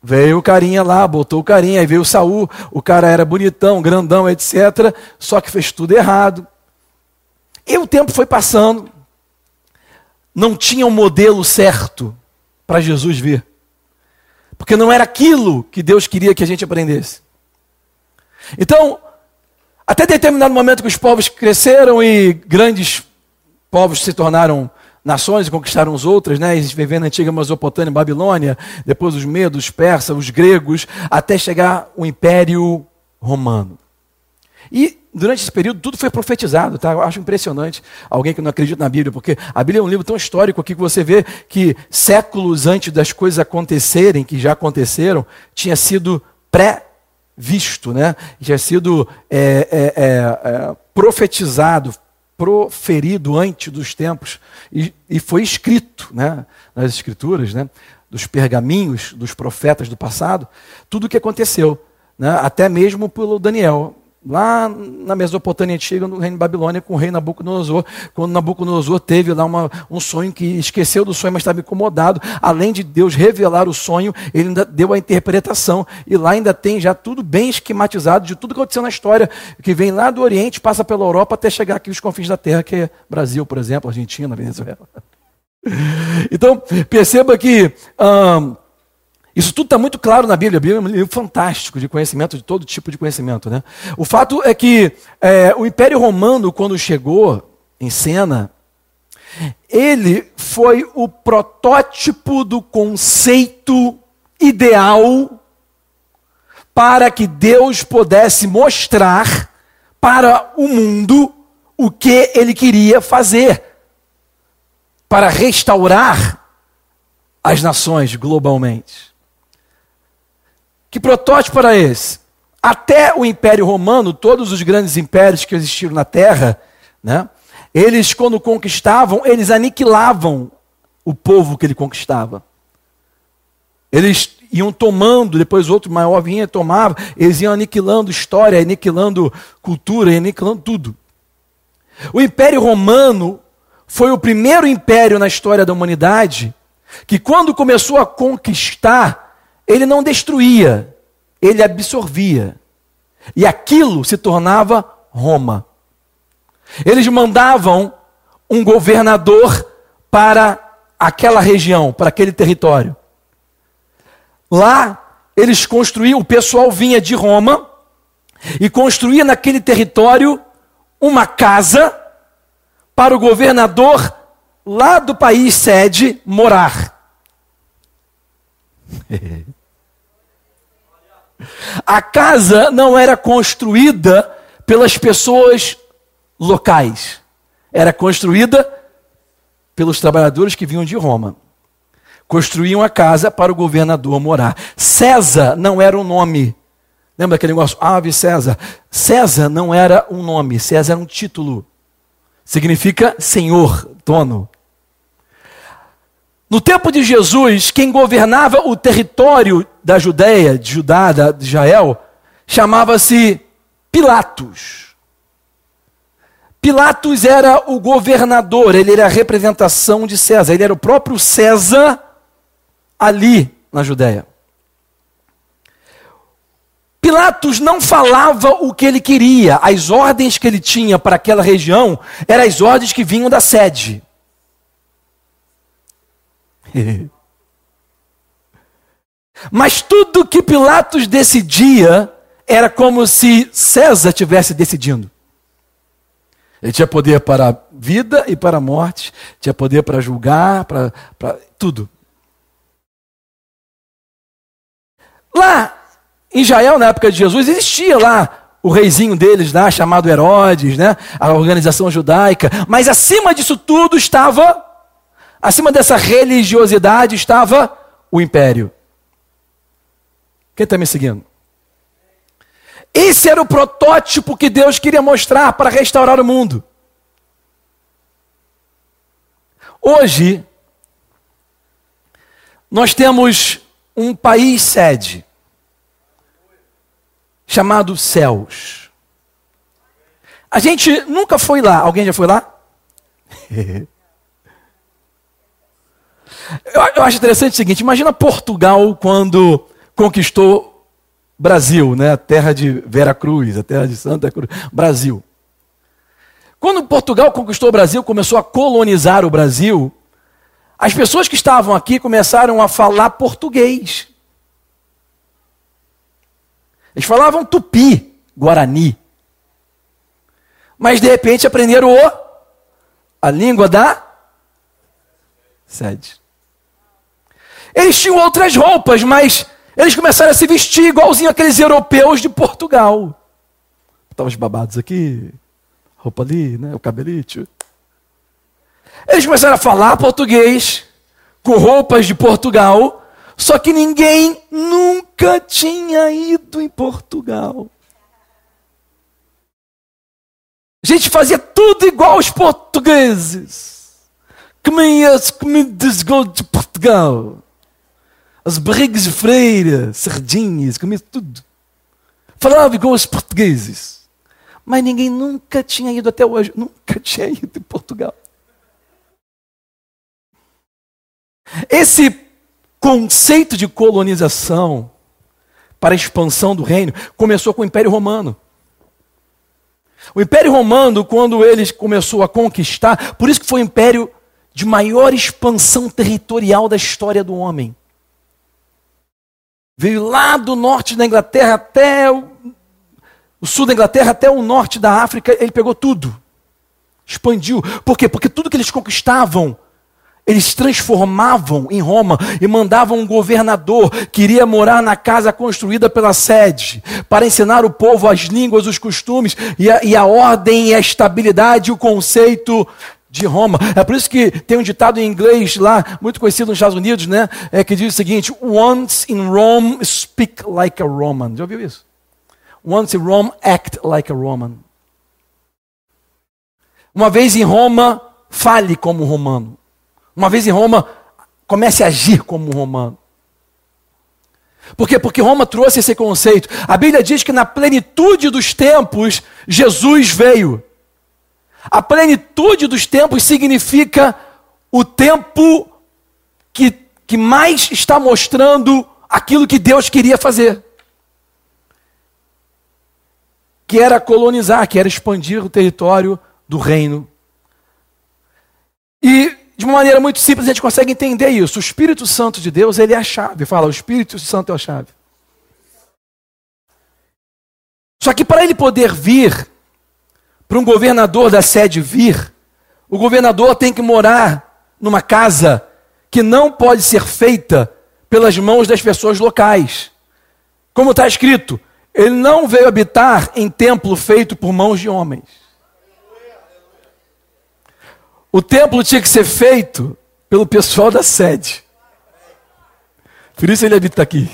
Speaker 2: Veio o carinha lá, botou o carinha, aí veio o Saul, o cara era bonitão, grandão, etc. Só que fez tudo errado. E o tempo foi passando. Não tinha um modelo certo para Jesus vir. Porque não era aquilo que Deus queria que a gente aprendesse. Então, até determinado momento que os povos cresceram e grandes povos se tornaram nações e conquistaram os outros, né? Eles vivendo na antiga Mesopotâmia, Babilônia, depois os medos, os persas, os gregos, até chegar o Império Romano. E durante esse período tudo foi profetizado, tá? Eu acho impressionante alguém que não acredita na Bíblia, porque a Bíblia é um livro tão histórico aqui que você vê que séculos antes das coisas acontecerem, que já aconteceram, tinha sido pré-visto, né? Tinha sido é, é, é, é, profetizado, proferido antes dos tempos e, e foi escrito, né? Nas escrituras, né? Dos pergaminhos dos profetas do passado, tudo o que aconteceu. Né? até mesmo pelo Daniel lá na Mesopotâmia antiga, no reino de Babilônia, com o rei Nabucodonosor, quando Nabucodonosor teve lá uma, um sonho que esqueceu do sonho, mas estava incomodado. Além de Deus revelar o sonho, ele ainda deu a interpretação. E lá ainda tem já tudo bem esquematizado de tudo que aconteceu na história, que vem lá do Oriente, passa pela Europa até chegar aqui os confins da Terra, que é Brasil, por exemplo, Argentina, Venezuela. [LAUGHS] Então, perceba que. Isso tudo está muito claro na Bíblia. A Bíblia é um livro fantástico de conhecimento, de todo tipo de conhecimento. Né? O fato é que é, o Império Romano, quando chegou em cena, ele foi o protótipo do conceito ideal para que Deus pudesse mostrar para o mundo o que ele queria fazer para restaurar as nações globalmente. Que protótipo era esse? Até o Império Romano, todos os grandes impérios que existiram na Terra, né, eles, quando conquistavam, eles aniquilavam o povo que ele conquistava. Eles iam tomando, depois outro maior vinha tomava, eles iam aniquilando história, aniquilando cultura, aniquilando tudo. O Império Romano foi o primeiro império na história da humanidade que, quando começou a conquistar, ele não destruía, ele absorvia. E aquilo se tornava Roma. Eles mandavam um governador para aquela região, para aquele território. Lá, eles construíam, o pessoal vinha de Roma e construía naquele território uma casa para o governador lá do país sede morar. [LAUGHS] A casa não era construída pelas pessoas locais, era construída pelos trabalhadores que vinham de Roma. Construíam a casa para o governador morar. César não era um nome. Lembra aquele negócio? Ave César. César não era um nome, César era um título. Significa senhor, dono. No tempo de Jesus, quem governava o território da Judéia, de Judá, de Israel, chamava-se Pilatos. Pilatos era o governador, ele era a representação de César, ele era o próprio César ali na Judéia. Pilatos não falava o que ele queria, as ordens que ele tinha para aquela região eram as ordens que vinham da sede. [LAUGHS] Mas tudo que Pilatos decidia era como se César tivesse decidindo. Ele tinha poder para a vida e para a morte, tinha poder para julgar, para, para tudo. Lá em Israel, na época de Jesus, existia lá o reizinho deles lá, chamado Herodes, né? a organização judaica, mas acima disso tudo estava, acima dessa religiosidade estava o império. Quem está me seguindo? Esse era o protótipo que Deus queria mostrar para restaurar o mundo. Hoje, nós temos um país sede chamado Céus. A gente nunca foi lá. Alguém já foi lá? [LAUGHS] eu, acho interessante o seguinte: imagina Portugal quando conquistou Brasil, né? a terra de Vera Cruz, a terra de Santa Cruz, Brasil. Quando Portugal conquistou o Brasil, começou a colonizar o Brasil, as pessoas que estavam aqui começaram a falar português. Eles falavam tupi, guarani. Mas de repente aprenderam o, a língua da sede. Eles tinham outras roupas, mas eles começaram a se vestir igualzinho aqueles europeus de Portugal. Estavam os babados aqui, roupa ali, né, o cabelite. Eles começaram a falar português, com roupas de Portugal, só que ninguém nunca tinha ido em Portugal. A gente fazia tudo igual os portugueses. Comia as comidas de Portugal as barrigas de freira, sardinhas, comia tudo. Falava igual os portugueses. Mas ninguém nunca tinha ido até hoje, nunca [LAUGHS] tinha ido em Portugal. Esse conceito de colonização para a expansão do reino começou com o Império Romano. O Império Romano, quando ele começou a conquistar, por isso que foi o império de maior expansão territorial da história do homem. Veio lá do norte da Inglaterra até o, o sul da Inglaterra, até o norte da África, ele pegou tudo. Expandiu. Por quê? Porque tudo que eles conquistavam, eles transformavam em Roma e mandavam um governador que iria morar na casa construída pela sede, para ensinar o povo as línguas, os costumes e a, e a ordem e a estabilidade, o conceito de Roma. É por isso que tem um ditado em inglês lá, muito conhecido nos Estados Unidos, né? É, que diz o seguinte: Once in Rome, speak like a Roman. Já ouviu isso? Once in Rome, act like a Roman. Uma vez em Roma, fale como um romano. Uma vez em Roma, comece a agir como um romano. Por quê? Porque Roma trouxe esse conceito. A Bíblia diz que na plenitude dos tempos, Jesus veio. A plenitude dos tempos significa o tempo que, que mais está mostrando aquilo que Deus queria fazer. Que era colonizar, que era expandir o território do reino. E de uma maneira muito simples a gente consegue entender isso. O Espírito Santo de Deus, ele é a chave. Fala, o Espírito Santo é a chave. Só que para ele poder vir, para um governador da sede vir, o governador tem que morar numa casa que não pode ser feita pelas mãos das pessoas locais. Como está escrito, ele não veio habitar em templo feito por mãos de homens. O templo tinha que ser feito pelo pessoal da sede. Por isso ele habita aqui.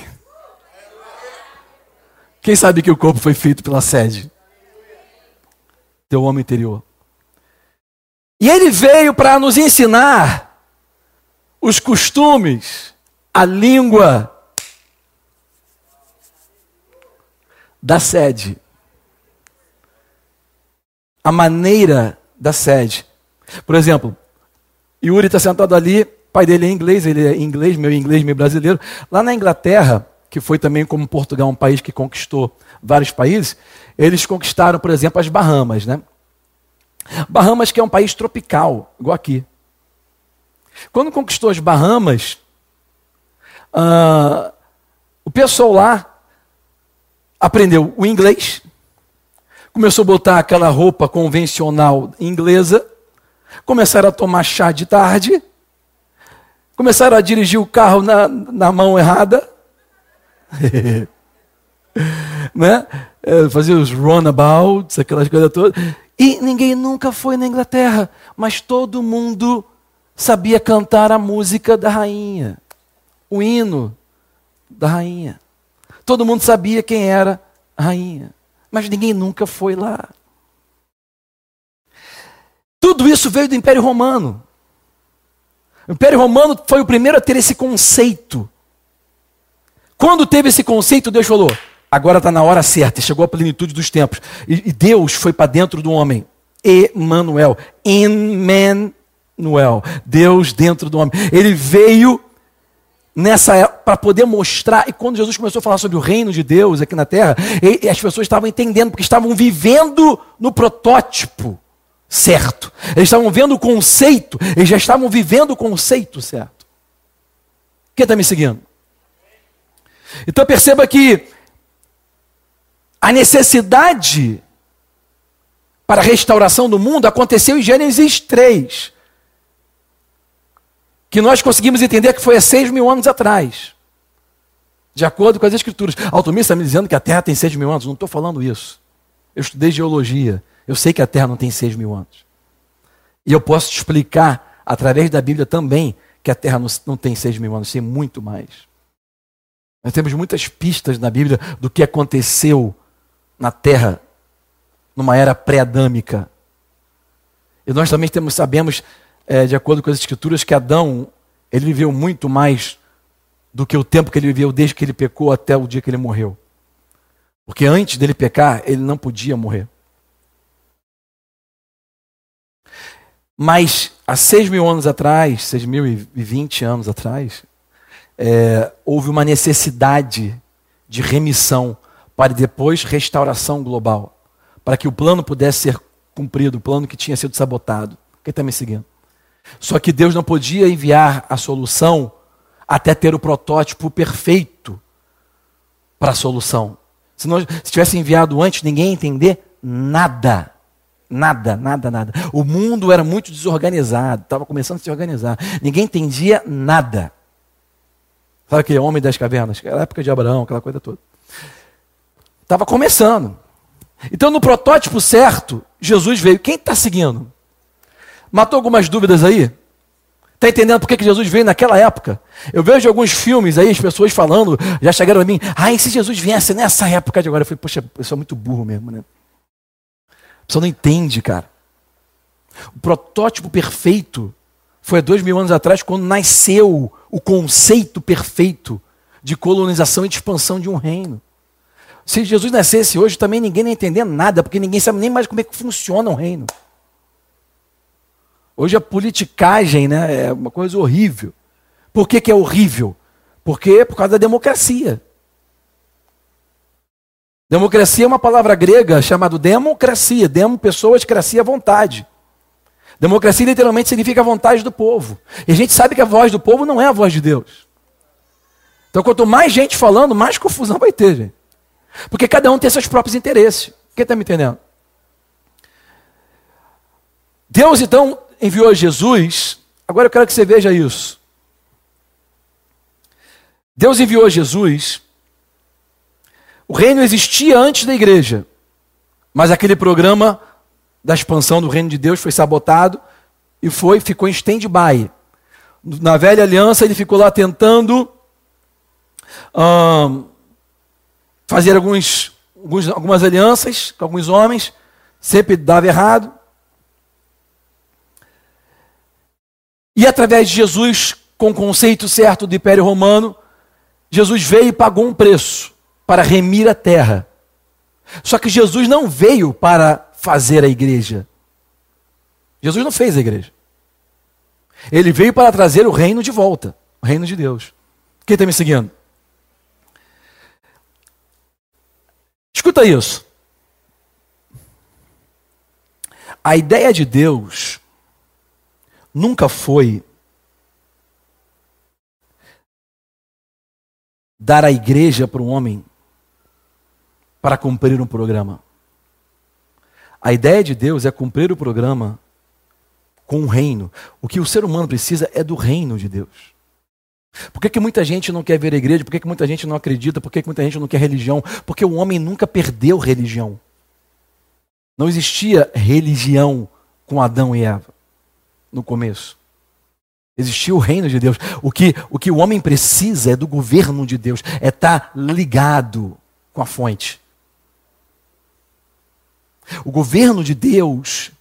Speaker 2: Quem sabe que o corpo foi feito pela sede? Teu homem interior. E ele veio para nos ensinar os costumes, a língua da sede. a maneira da sede. Por exemplo, Yuri está sentado ali, pai dele é inglês, ele é inglês, meu inglês, meu brasileiro. Lá na Inglaterra, que foi também como Portugal um país que conquistou vários países, eles conquistaram, por exemplo, as Bahamas, né? Bahamas que é um país tropical, igual aqui. Quando conquistou as Bahamas, uh, o pessoal lá aprendeu o inglês, começou a botar aquela roupa convencional inglesa, começaram a tomar chá de tarde, começaram a dirigir o carro na, na mão errada, [LAUGHS] [LAUGHS] né? É, fazer os runabouts, aquelas coisas todas. E ninguém nunca foi na Inglaterra, mas todo mundo sabia cantar a música da rainha, o hino da rainha. Todo mundo sabia quem era a rainha, mas ninguém nunca foi lá. Tudo isso veio do Império Romano. O Império Romano foi o primeiro a ter esse conceito. Quando teve esse conceito, Deus falou: agora está na hora certa, chegou a plenitude dos tempos. E, Deus foi para dentro do homem. Emmanuel, Emmanuel, Deus dentro do homem. Ele veio nessa para poder mostrar. E quando Jesus começou a falar sobre o reino de Deus aqui na terra, e, as pessoas estavam entendendo, porque estavam vivendo no protótipo certo. Eles estavam vendo o conceito, eles já estavam vivendo o conceito certo. Quem está me seguindo? Então perceba que a necessidade para a restauração do mundo aconteceu em Gênesis 3 que nós conseguimos entender que foi há seis mil anos atrás. De acordo com as escrituras. A automista está me dizendo que a Terra tem seis mil anos. Não estou falando isso. Eu estudei geologia. Eu sei que a Terra não tem seis mil anos. E eu posso te explicar, através da Bíblia também, que a Terra não, não tem seis mil anos, tem muito mais. Nós temos muitas pistas na Bíblia do que aconteceu na Terra numa era pré-adâmica. E nós também temos, sabemos é, de acordo com as escrituras, que Adão ele viveu muito mais do que o tempo que ele viveu desde que ele pecou até o dia que ele morreu. Porque antes dele pecar, ele não podia morrer. Mas há seis mil anos atrás, seis mil e vinte anos atrás, é, houve uma necessidade de remissão para depois restauração global, para que o plano pudesse ser cumprido, o plano que tinha sido sabotado. Quem está me seguindo? Só que Deus não podia enviar a solução até ter o protótipo perfeito para a solução. Se, nós, se tivesse enviado antes, ninguém ia entender nada. Nada, nada, nada. O mundo era muito desorganizado, estava começando a se organizar. Ninguém entendia nada. Sabe aquele homem das cavernas? Aquela época de Abraão, aquela coisa toda. Estava começando. Então, no protótipo certo, Jesus veio. Quem está seguindo? Matou algumas dúvidas aí? Está entendendo por que Jesus veio naquela época? Eu vejo alguns filmes aí, as pessoas falando, já chegaram a mim, ah, e se Jesus viesse nessa época de agora? Eu falei, poxa, eu sou muito burro mesmo, né? A pessoa não entende, cara. O protótipo perfeito foi há dois mil anos atrás, quando nasceu o conceito perfeito de colonização e de expansão de um reino. Se Jesus nascesse hoje, também ninguém ia entender nada, porque ninguém sabe nem mais como é que funciona um reino. Hoje a politicagem né, é uma coisa horrível. Por que, que é horrível? Porque é por causa da democracia. Democracia é uma palavra grega chamada democracia. Demo, pessoas, cracia, vontade. Democracia literalmente significa a vontade do povo. E a gente sabe que a voz do povo não é a voz de Deus. Então, quanto mais gente falando, mais confusão vai ter, gente. Porque cada um tem seus próprios interesses. Quem está me entendendo? Deus, então, enviou Jesus, agora eu quero que você veja isso. Deus enviou Jesus. O reino existia antes da igreja, mas aquele programa da expansão do reino de Deus foi sabotado e foi ficou em stand-by. Na velha aliança ele ficou lá tentando hum, fazer alguns, alguns, algumas alianças com alguns homens, sempre dava errado. E através de Jesus, com o conceito certo do Império Romano, Jesus veio e pagou um preço para remir a terra. Só que Jesus não veio para fazer a igreja. Jesus não fez a igreja. Ele veio para trazer o reino de volta, o reino de Deus. Quem está me seguindo? Escuta isso. A ideia de Deus nunca foi dar a igreja para um homem para cumprir um programa. A ideia de Deus é cumprir o programa com o reino. O que o ser humano precisa é do reino de Deus. Por que, que muita gente não quer ver a igreja? Por que, que muita gente não acredita? Por que, que muita gente não quer religião? Porque o homem nunca perdeu religião. Não existia religião com Adão e Eva no começo. Existia o reino de Deus. O que, o que o homem precisa é do governo de Deus, é estar ligado com a fonte. O governo de Deus,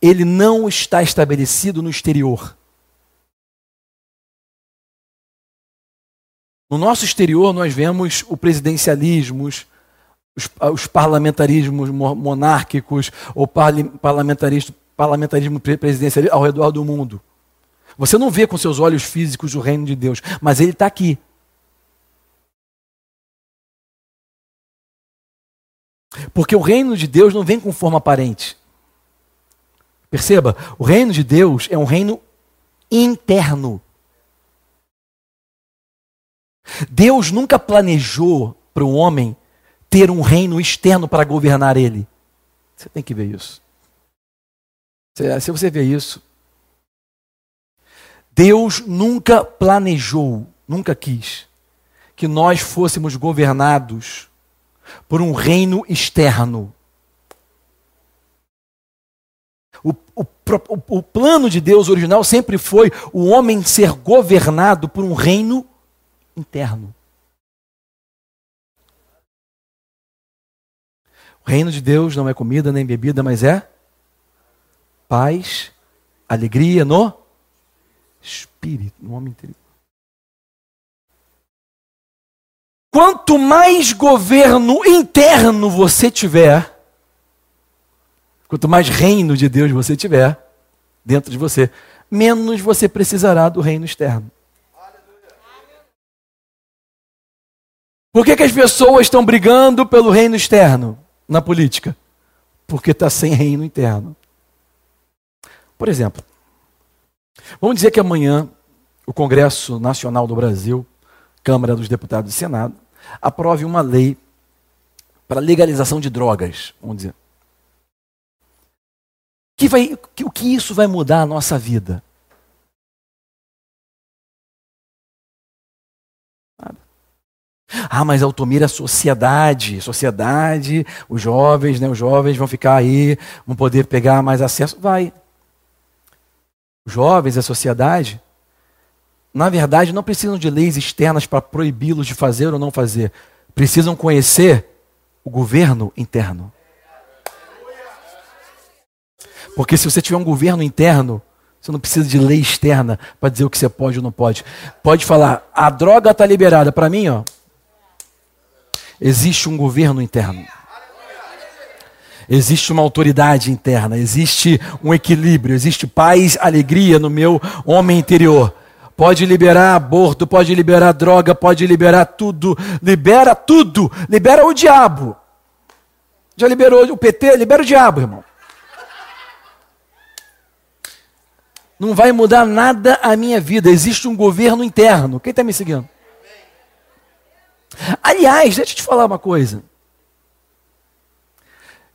Speaker 2: ele não está estabelecido no exterior. No nosso exterior, nós vemos o presidencialismo, os, os parlamentarismos monárquicos ou parlamentarismo, parlamentarismo presidencial ao redor do mundo. Você não vê com seus olhos físicos o reino de Deus, mas ele está aqui. Porque o reino de Deus não vem com forma aparente. Perceba, o reino de Deus é um reino interno. Deus nunca planejou para o homem ter um reino externo para governar ele. Você tem que ver isso. Se você vê isso, Deus nunca planejou, nunca quis que nós fôssemos governados por um reino externo. O, o, o, plano de Deus original sempre foi o homem ser governado por um reino interno. O reino de Deus não é comida nem bebida, mas é paz, alegria no espírito, no homem interior. Quanto mais governo interno você tiver, quanto mais reino de Deus você tiver dentro de você, menos você precisará do reino externo. Por que, que as pessoas estão brigando pelo reino externo na política? Porque está sem reino interno. Por exemplo, vamos dizer que amanhã o Congresso Nacional do Brasil, Câmara dos Deputados e Senado, aprove uma lei para legalização de drogas, vamos dizer. Que vai, que, o que isso vai mudar a nossa vida? Ah, mas Altomira é sociedade, sociedade, os jovens, né, os jovens vão ficar aí, vão poder pegar mais acesso. Vai. Os jovens, a sociedade, na verdade, não precisam de leis externas para proibi-los de fazer ou não fazer. Precisam conhecer o governo interno. Porque se você tiver um governo interno, você não precisa de lei externa para dizer o que você pode ou não pode. Pode falar, a droga está liberada. Para mim, ó, existe um governo interno. Existe uma autoridade interna, existe um equilíbrio, existe paz, alegria no meu homem interior. Pode liberar aborto, pode liberar droga, pode liberar tudo. Libera tudo. Libera o diabo. Já liberou o PT? Libera o diabo, irmão. Não vai mudar nada a minha vida. Existe um governo interno. Quem está me seguindo? Aliás, deixa eu te falar uma coisa.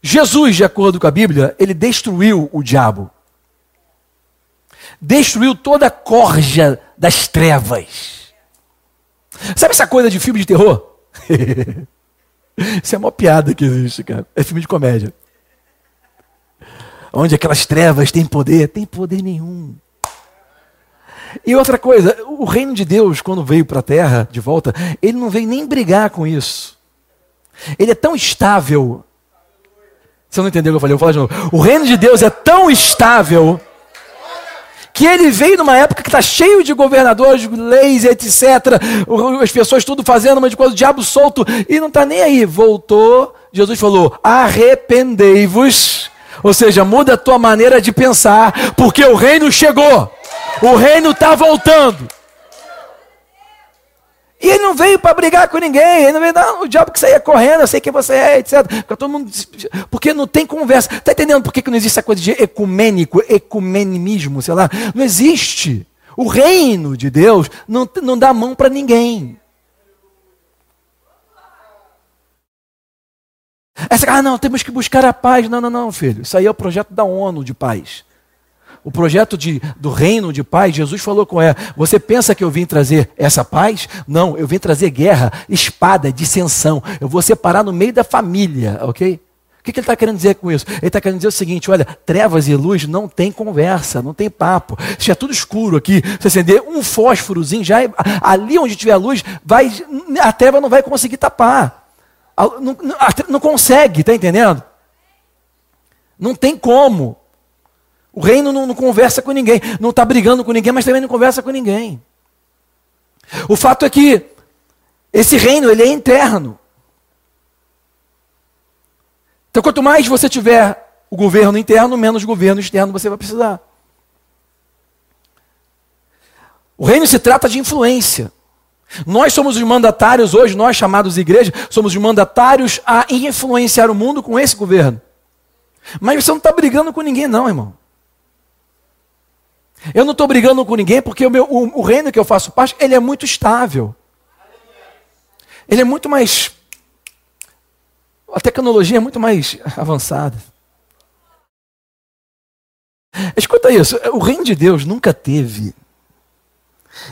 Speaker 2: Jesus, de acordo com a Bíblia, ele destruiu o diabo. Destruiu toda a corja das trevas. Sabe essa coisa de filme de terror? [LAUGHS] Isso é uma piada que existe, cara. É filme de comédia. Onde aquelas trevas têm poder? Tem poder nenhum. E outra coisa, o reino de Deus, quando veio para a terra de volta, ele não veio nem brigar com isso. Ele é tão estável. Você não entendeu o que eu falei? Eu vou falar de novo. O reino de Deus é tão estável que ele veio numa época que está cheio de governadores, leis, etc. As pessoas tudo fazendo uma de coisa, o diabo solto e não está nem aí. Voltou, Jesus falou: arrependei-vos Ou seja, muda a tua maneira de pensar, porque o reino chegou. O reino está voltando. E ele não veio para brigar com ninguém, ele não veio, não, o diabo que saía correndo, eu sei quem você é, etc. Porque, todo mundo, porque não tem conversa. Está entendendo por que, que não existe essa coisa de ecumênico, ecumenismo, sei lá? Não existe. O reino de Deus não, não dá mão para ninguém. Essa, ah, não, temos que buscar a paz. Não, não, não, filho. Isso aí é o projeto da ONU de paz. O projeto de, do reino de paz, Jesus falou com ela: Você pensa que eu vim trazer essa paz? Não, eu vim trazer guerra, espada, dissensão. Eu vou separar no meio da família, ok? O que, que ele está querendo dizer com isso? Ele está querendo dizer o seguinte: olha, trevas e luz não tem conversa, não tem papo. Se é tudo escuro aqui, se acender um fósforozinho, já é, ali onde tiver a luz, vai, a treva não vai conseguir tapar. Não, não, não consegue, está entendendo? Não tem como. O reino não, não conversa com ninguém, não está brigando com ninguém, mas também não conversa com ninguém. O fato é que esse reino ele é interno. Então, quanto mais você tiver o governo interno, menos governo externo você vai precisar. O reino se trata de influência. Nós somos os mandatários hoje, nós chamados igreja, somos os mandatários a influenciar o mundo com esse governo. Mas você não está brigando com ninguém, não, irmão. Eu não estou brigando com ninguém porque o, meu, o, o reino que eu faço parte, ele é muito estável. Ele é muito mais. A tecnologia é muito mais avançada. Escuta isso, o reino de Deus nunca teve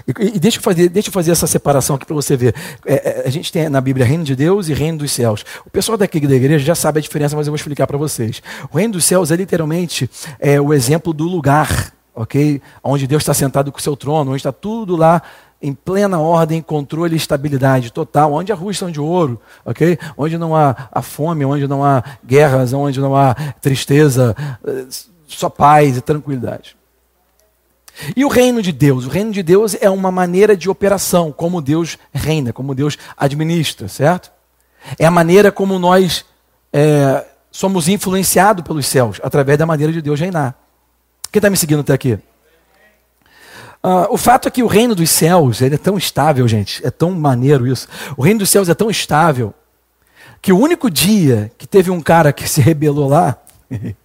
Speaker 2: e, e deixa, eu fazer, deixa eu fazer essa separação aqui para você ver. É, é, a gente tem na Bíblia reino de Deus e reino dos céus. O pessoal daqui da igreja já sabe a diferença, mas eu vou explicar para vocês. O reino dos céus é literalmente é, o exemplo do lugar, ok? Onde Deus está sentado com o seu trono, onde está tudo lá em plena ordem, controle e estabilidade total, onde as ruas são de ouro, ok? Onde não há, há fome, onde não há guerras, onde não há tristeza, eh, só paz e tranquilidade. E o reino de Deus? O reino de Deus é uma maneira de operação, como Deus reina, como Deus administra, certo? É a maneira como nós é, somos influenciados pelos céus, através da maneira de Deus reinar. Quem está me seguindo até aqui? Uh, o fato é que o reino dos céus ele é tão estável, gente, é tão maneiro isso. O reino dos céus é tão estável que o único dia que teve um cara que se rebelou lá [LAUGHS]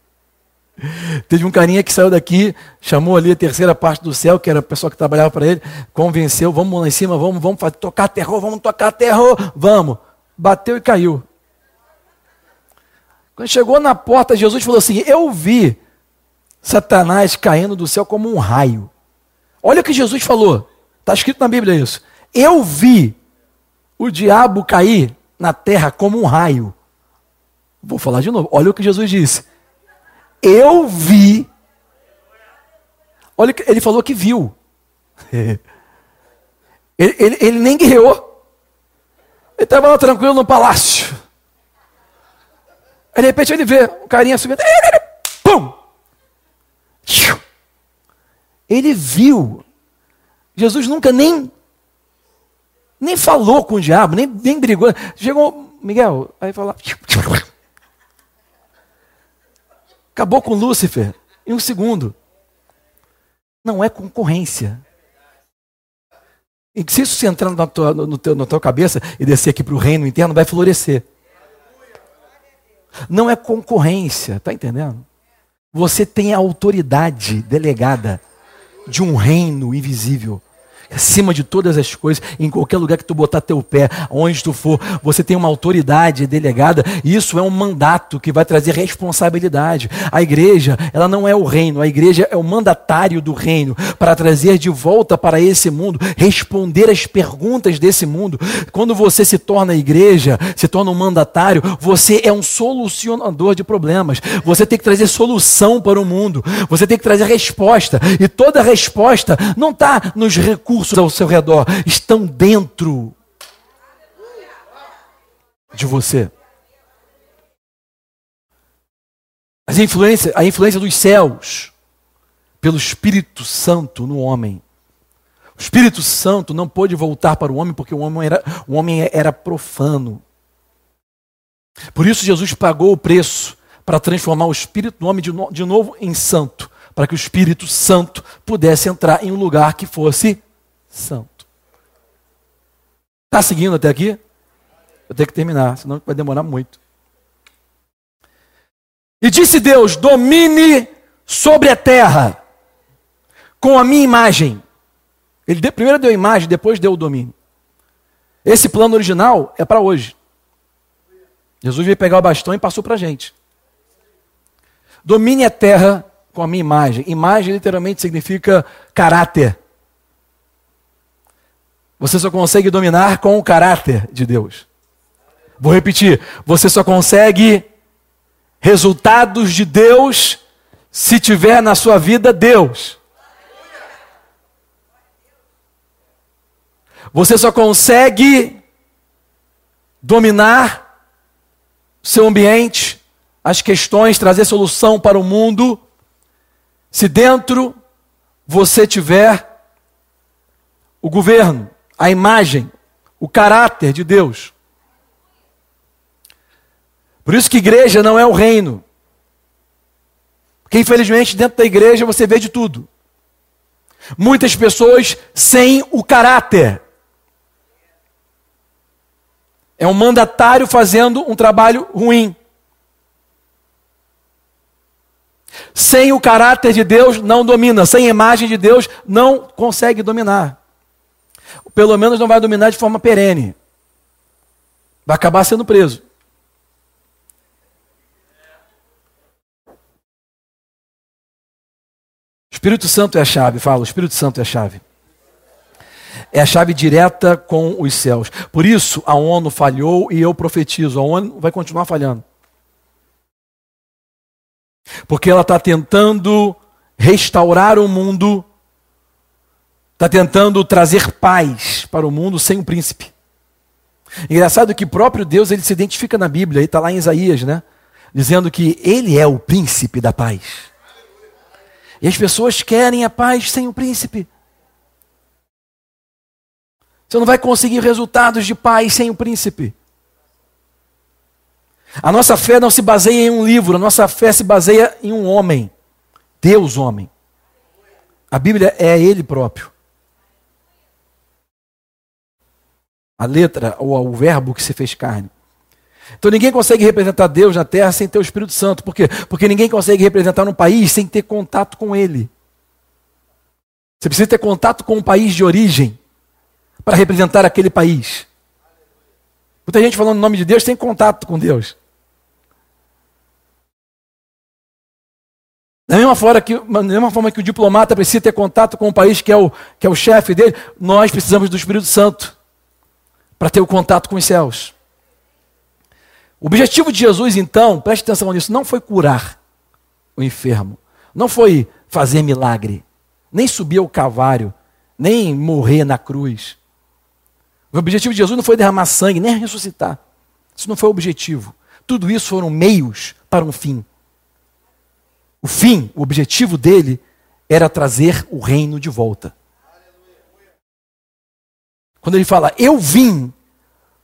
Speaker 2: Teve um carinha que saiu daqui, chamou ali a terceira parte do céu, que era a pessoa que trabalhava para ele, convenceu, vamos lá em cima, vamos, vamos tocar terror, vamos tocar terror, vamos. Bateu e caiu. Quando chegou na porta, Jesus falou assim: Eu vi Satanás caindo do céu como um raio. Olha o que Jesus falou. Está escrito na Bíblia isso. Eu vi o diabo cair na terra como um raio. Vou falar de novo. Olha o que Jesus disse eu vi. Olha, ele falou que viu. [LAUGHS] ele, ele, ele nem guerreou. Ele estava lá tranquilo no palácio. Aí, de repente ele vê o carinha subindo. Pum! Ele viu. Jesus nunca nem nem falou com o diabo, nem, nem brigou. Chegou, Miguel, aí falou. Acabou com Lúcifer em um segundo. Não é concorrência. E se isso se entrar na tua, no teu, na tua cabeça e descer aqui para o reino interno, vai florescer. Não é concorrência, tá entendendo? Você tem a autoridade delegada de um reino invisível acima de todas as coisas, em qualquer lugar que tu botar teu pé, onde tu for, você tem uma autoridade delegada, isso é um mandato que vai trazer responsabilidade. A igreja, ela não é o reino, a igreja é o mandatário do reino para trazer de volta para esse mundo, responder as perguntas desse mundo. Quando você se torna igreja, se torna um mandatário, você é um solucionador de problemas. Você tem que trazer solução para o mundo. Você tem que trazer resposta. E toda resposta não está nos recursos recursos ao seu redor estão dentro de você. As influências, a influência dos céus pelo Espírito Santo no homem. O Espírito Santo não pôde voltar para o homem porque o homem era, o homem era profano. Por isso Jesus pagou o preço para transformar o espírito do homem de, no, de novo em santo, para que o Espírito Santo pudesse entrar em um lugar que fosse santo. Está seguindo até aqui? Eu tenho que terminar, senão vai demorar muito. E disse Deus: domine sobre a terra com a minha imagem. Ele primeiro deu a imagem, depois deu o domínio. Esse plano original é para hoje. Jesus veio pegar o bastão e passou para a gente. Domine a terra com a minha imagem. Imagem literalmente significa caráter. Você só consegue dominar com o caráter de Deus. Vou repetir. Você só consegue resultados de Deus se tiver na sua vida Deus. Você só consegue dominar seu ambiente, as questões, trazer solução para o mundo, se dentro você tiver o governo, a imagem, o caráter de Deus. Por isso que igreja não é o reino. Porque infelizmente dentro da igreja você vê de tudo. Muitas pessoas sem o caráter. É um mandatário fazendo um trabalho ruim. Sem o caráter de Deus não domina, sem a imagem de Deus não consegue dominar. Pelo menos não vai dominar de forma perene. Vai acabar sendo preso. Espírito Santo é a chave, fala, o Espírito Santo é a chave é a chave direta com os céus. Por isso, a ONU falhou e eu profetizo: a ONU vai continuar falhando. Porque ela está tentando restaurar o mundo, está tentando trazer paz para o mundo sem o um príncipe. Engraçado que o próprio Deus ele se identifica na Bíblia, está lá em Isaías, né? Dizendo que ele é o príncipe da paz. E as pessoas querem a paz sem o príncipe. Você não vai conseguir resultados de paz sem o príncipe. A nossa fé não se baseia em um livro, a nossa fé se baseia em um homem. Deus, homem. A Bíblia é Ele próprio. A letra, ou o verbo que se fez carne. Então ninguém consegue representar Deus na terra sem ter o Espírito Santo. Por quê? Porque ninguém consegue representar um país sem ter contato com Ele. Você precisa ter contato com o país de origem para representar aquele país. Muita gente falando em nome de Deus tem contato com Deus. Da mesma, forma que, da mesma forma que o diplomata precisa ter contato com o país que é o, que é o chefe dele, nós precisamos do Espírito Santo para ter o contato com os céus. O objetivo de Jesus, então, preste atenção nisso, não foi curar o enfermo, não foi fazer milagre, nem subir ao cavário, nem morrer na cruz. O objetivo de Jesus não foi derramar sangue, nem ressuscitar. Isso não foi o objetivo. Tudo isso foram meios para um fim. O fim, o objetivo dele era trazer o reino de volta. Quando ele fala, eu vim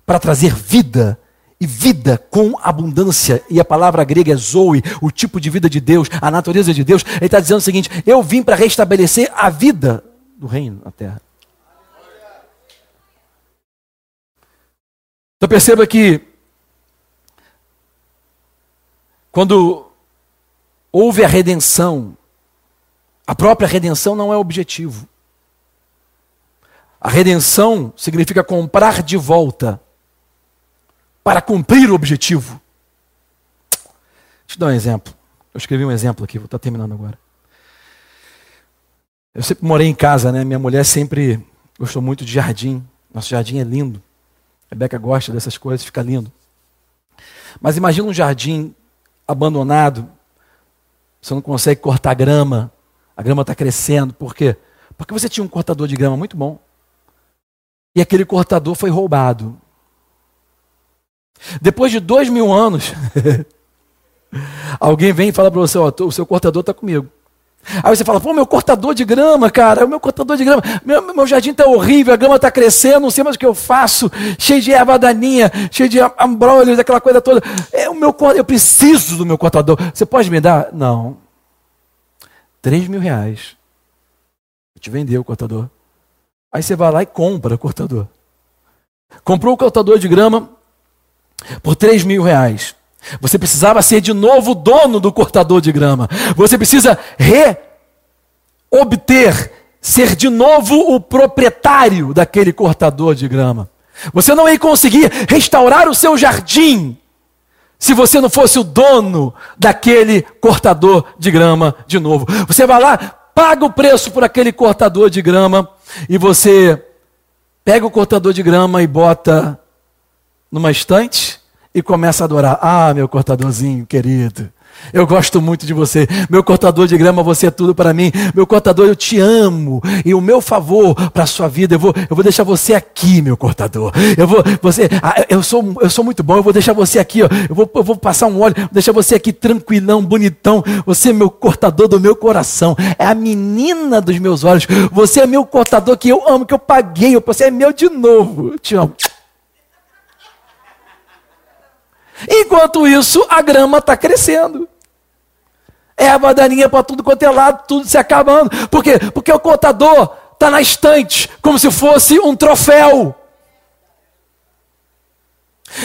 Speaker 2: para trazer vida, e vida com abundância, e a palavra grega é zoe, o tipo de vida de Deus, a natureza de Deus, ele está dizendo o seguinte: eu vim para restabelecer a vida do reino na terra. Então perceba que quando houve a redenção, a própria redenção não é objetivo. A redenção significa comprar de volta para cumprir o objetivo. Deixa eu dar um exemplo. Eu escrevi um exemplo aqui, vou estar terminando agora. Eu sempre morei em casa, né? Minha mulher sempre gostou muito de jardim. Nosso jardim é lindo. Rebeca gosta dessas coisas, fica lindo. Mas imagina um jardim abandonado, você não consegue cortar grama, a grama está crescendo, por quê? Porque você tinha um cortador de grama muito bom. E aquele cortador foi roubado. Depois de dois mil anos, [LAUGHS] alguém vem e fala para você: o seu cortador está comigo. Aí você fala, pô, meu cortador de grama, cara, o meu cortador de grama, meu, meu jardim está horrível, a grama está crescendo, não sei mais o que eu faço, cheio de erva daninha, cheio de ambrolhos, aquela coisa toda. É o meu, eu preciso do meu cortador. Você pode me dar? Não. Três mil reais. Eu te vendeu o cortador. Aí você vai lá e compra o cortador. Comprou o cortador de grama por três mil reais. Você precisava ser de novo dono do cortador de grama. Você precisa reobter, ser de novo o proprietário daquele cortador de grama. Você não ia conseguir restaurar o seu jardim se você não fosse o dono daquele cortador de grama de novo. Você vai lá, paga o preço por aquele cortador de grama e você pega o cortador de grama e bota numa estante e começa a adorar. Ah, meu cortadorzinho querido. Eu gosto muito de você. Meu cortador de grama, você é tudo para mim. Meu cortador, eu te amo. E o meu favor para a sua vida, eu vou, eu vou deixar você aqui, meu cortador. Eu vou, você, ah, eu sou, eu sou muito bom. Eu vou deixar você aqui, ó. Eu vou, eu vou passar um óleo, vou deixar você aqui tranquilão, bonitão. Você é meu cortador do meu coração. É a menina dos meus olhos. Você é meu cortador que eu amo, que eu paguei. Você é meu de novo. Eu te amo. Enquanto isso, a grama está crescendo. Erva daninha para tudo quanto é lado, tudo se acabando. Por quê? Porque o contador está na estante, como se fosse um troféu.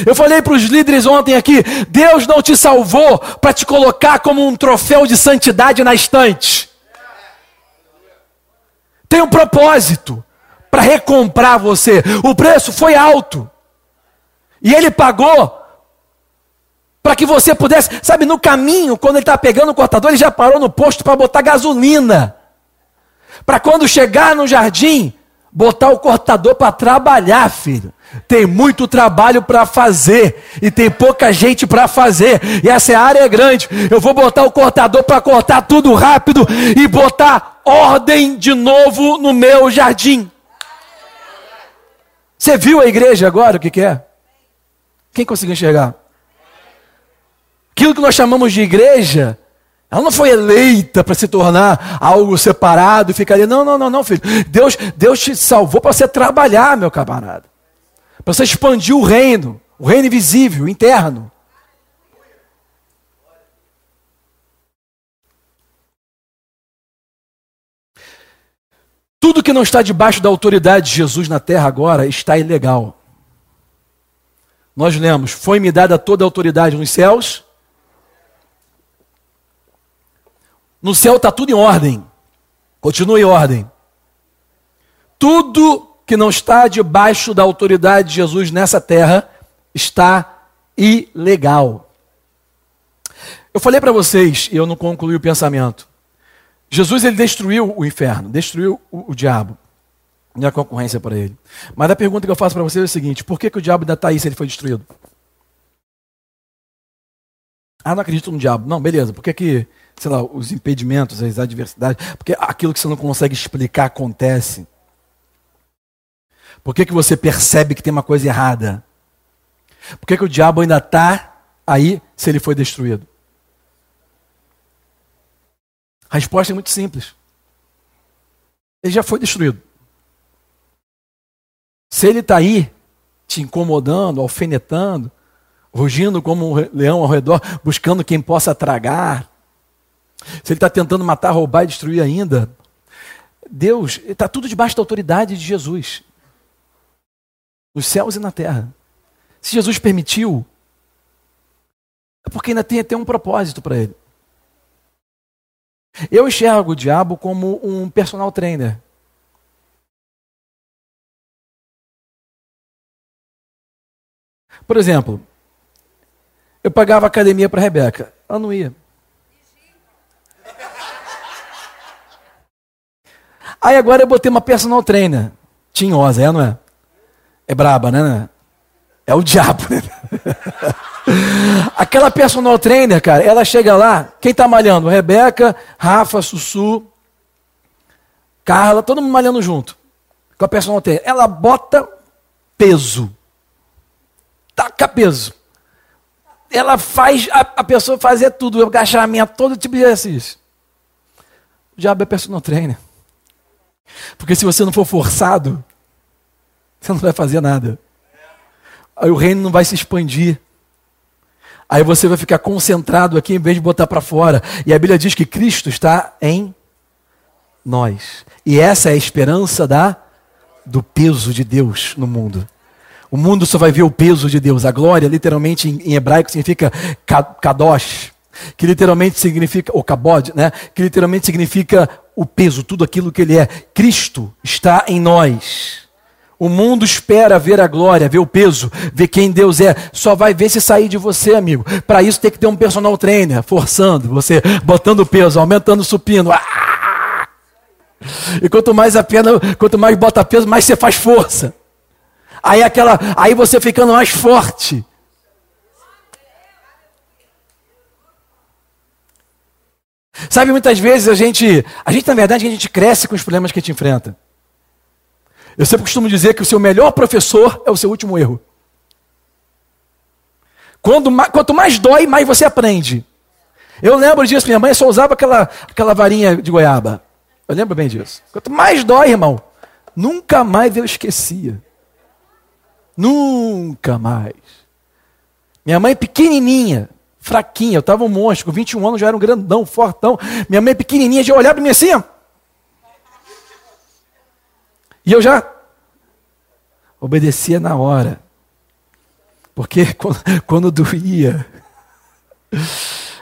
Speaker 2: Eu falei para os líderes ontem aqui: Deus não te salvou para te colocar como um troféu de santidade na estante. Tem um propósito para recomprar você. O preço foi alto. E ele pagou para que você pudesse, sabe, no caminho, quando ele está pegando o cortador, ele já parou no posto para botar gasolina. Para quando chegar no jardim, botar o cortador para trabalhar, filho. Tem muito trabalho para fazer e tem pouca gente para fazer. E essa área é grande. Eu vou botar o cortador para cortar tudo rápido e botar ordem de novo no meu jardim. Você viu a igreja agora o que, que é? Quem conseguiu enxergar? Aquilo que nós chamamos de igreja, ela não foi eleita para se tornar algo separado e ficaria. Não, não, não, não, filho. Deus, Deus te salvou para você trabalhar, meu camarada. Para você expandir o reino, o reino invisível, interno. Tudo que não está debaixo da autoridade de Jesus na terra agora está ilegal. Nós lemos: Foi-me dada toda a autoridade nos céus No céu está tudo em ordem. Continua em ordem. Tudo que não está debaixo da autoridade de Jesus nessa terra está ilegal. Eu falei para vocês, e eu não concluí o pensamento. Jesus ele destruiu o inferno, destruiu o, o diabo e a concorrência para ele. Mas a pergunta que eu faço para vocês é a seguinte: por que, que o diabo ainda está aí se ele foi destruído? Ah, não acredito no diabo. Não, beleza. Por que, que sei lá, os impedimentos, as adversidades, porque aquilo que você não consegue explicar acontece. Por que, que você percebe que tem uma coisa errada? Por que, que o diabo ainda está aí se ele foi destruído? A resposta é muito simples. Ele já foi destruído. Se ele está aí, te incomodando, alfinetando, rugindo como um leão ao redor, buscando quem possa tragar, se ele está tentando matar, roubar e destruir ainda, Deus está tudo debaixo da autoridade de Jesus, nos céus e na terra. Se Jesus permitiu, é porque ainda tem até um propósito para ele. Eu enxergo o diabo como um personal trainer. Por exemplo, eu pagava academia para Rebeca, ela não ia. Aí agora eu botei uma personal trainer. Tinhosa, é, não é? É braba, né? É o diabo, né? [LAUGHS] Aquela personal trainer, cara, ela chega lá, quem tá malhando? Rebeca, Rafa, Sussu, Carla, todo mundo malhando junto. Com a personal trainer. Ela bota peso. Taca peso. Ela faz a, a pessoa fazer tudo, agachamento, todo tipo de exercício. O diabo é personal trainer. Porque se você não for forçado, você não vai fazer nada. Aí o reino não vai se expandir. Aí você vai ficar concentrado aqui em vez de botar para fora. E a Bíblia diz que Cristo está em nós. E essa é a esperança da do peso de Deus no mundo. O mundo só vai ver o peso de Deus. A glória, literalmente em, hebraico, significa kadosh, que literalmente significa, ou kabod, né? Que literalmente significa o peso, tudo aquilo que ele é. Cristo está em nós. O mundo espera ver a glória, ver o peso, ver quem Deus é. Só vai ver se sair de você, amigo. Para isso tem que ter um personal trainer forçando você, botando peso, aumentando o supino. Ah! E quanto mais a pena, quanto mais bota peso, mais você faz força. Aí aquela, aí você ficando mais forte. Sabe, muitas vezes a gente, a gente na verdade a gente cresce com os problemas que a gente enfrenta. Eu sempre costumo dizer que o seu melhor professor é o seu último erro. Quando, quanto mais dói, mais você aprende. Eu lembro disso, minha mãe só usava aquela, aquela varinha de goiaba. Eu lembro bem disso. Quanto mais dói, irmão, nunca mais eu esquecia. Nunca mais. Minha mãe pequenininha, fraquinha, eu estava um monstro, com 21 anos já era um grandão, fortão. Minha mãe pequenininha já olhava para mim assim. E eu já obedecia na hora. Porque [LAUGHS] quando, quando doía.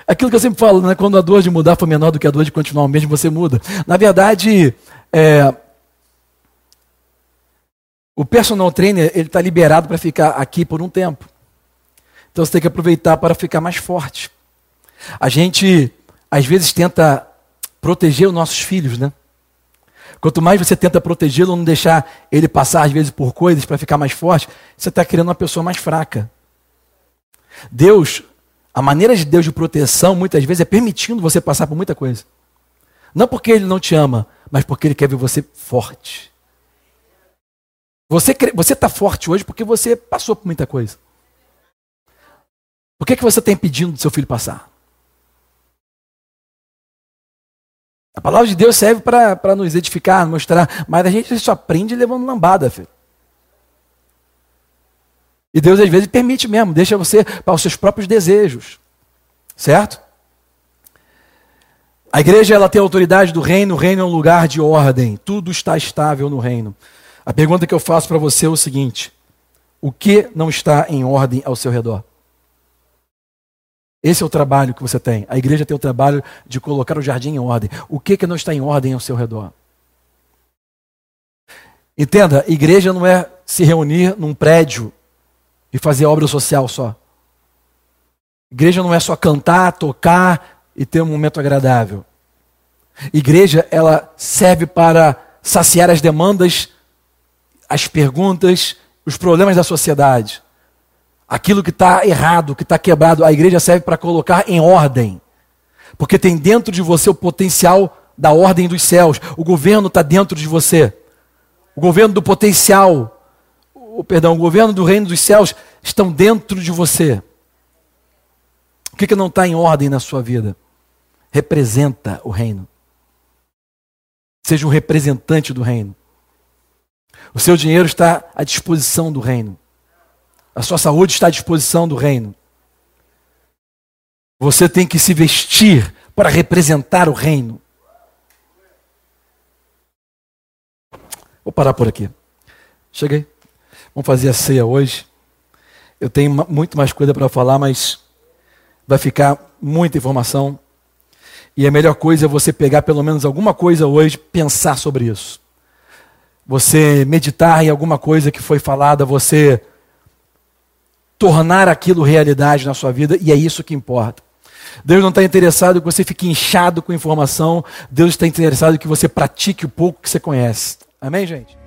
Speaker 2: Aquilo que eu sempre falo, né? quando a dor de mudar foi menor do que a dor de continuar o mesmo, você muda. Na verdade, é, o personal trainer ele está liberado para ficar aqui por um tempo. Então você tem que aproveitar para ficar mais forte. A gente, às vezes, tenta proteger os nossos filhos, né? Quanto mais você tenta protegê-lo, não deixar ele passar, às vezes, por coisas para ficar mais forte, você está criando uma pessoa mais fraca. Deus, a maneira de Deus de proteção, muitas vezes, é permitindo você passar por muita coisa. Não porque Ele não te ama, mas porque Ele quer ver você forte. Você está forte hoje porque você passou por muita coisa. Por que, que você está impedindo do seu filho passar? A palavra de Deus serve para nos edificar, mostrar, mas a gente só aprende levando lambada, filho. E Deus às vezes permite mesmo, deixa você para os seus próprios desejos. Certo? A igreja ela tem a autoridade do reino, o reino é um lugar de ordem, tudo está estável no reino. A pergunta que eu faço para você é o seguinte: o que não está em ordem ao seu redor? Esse é o trabalho que você tem. A igreja tem o trabalho de colocar o jardim em ordem. O que, que não está em ordem ao seu redor? Entenda, igreja não é se reunir num prédio e fazer obra social só. Igreja não é só cantar, tocar e ter um momento agradável. Igreja, ela serve para saciar as demandas, as perguntas, os problemas da sociedade. Aquilo que está errado, que está quebrado, a igreja serve para colocar em ordem. Porque tem dentro de você o potencial da ordem dos céus. O governo está dentro de você. O governo do potencial, o, perdão, o governo do reino dos céus estão dentro de você. O que, que não está em ordem na sua vida? Representa o reino. Seja um representante do reino. O seu dinheiro está à disposição do reino. A sua saúde está à disposição do reino. Você tem que se vestir para representar o reino. Vou parar por aqui. Cheguei. Vamos fazer a ceia hoje. Eu tenho muito mais coisa para falar, mas vai ficar muita informação. E a melhor coisa é você pegar pelo menos alguma coisa hoje, pensar sobre isso. Você meditar em alguma coisa que foi falada, você tornar aquilo realidade na sua vida, e é isso que importa. Deus não está interessado que você fique inchado com informação, Deus está interessado que você pratique o pouco que você conhece. Amém, gente?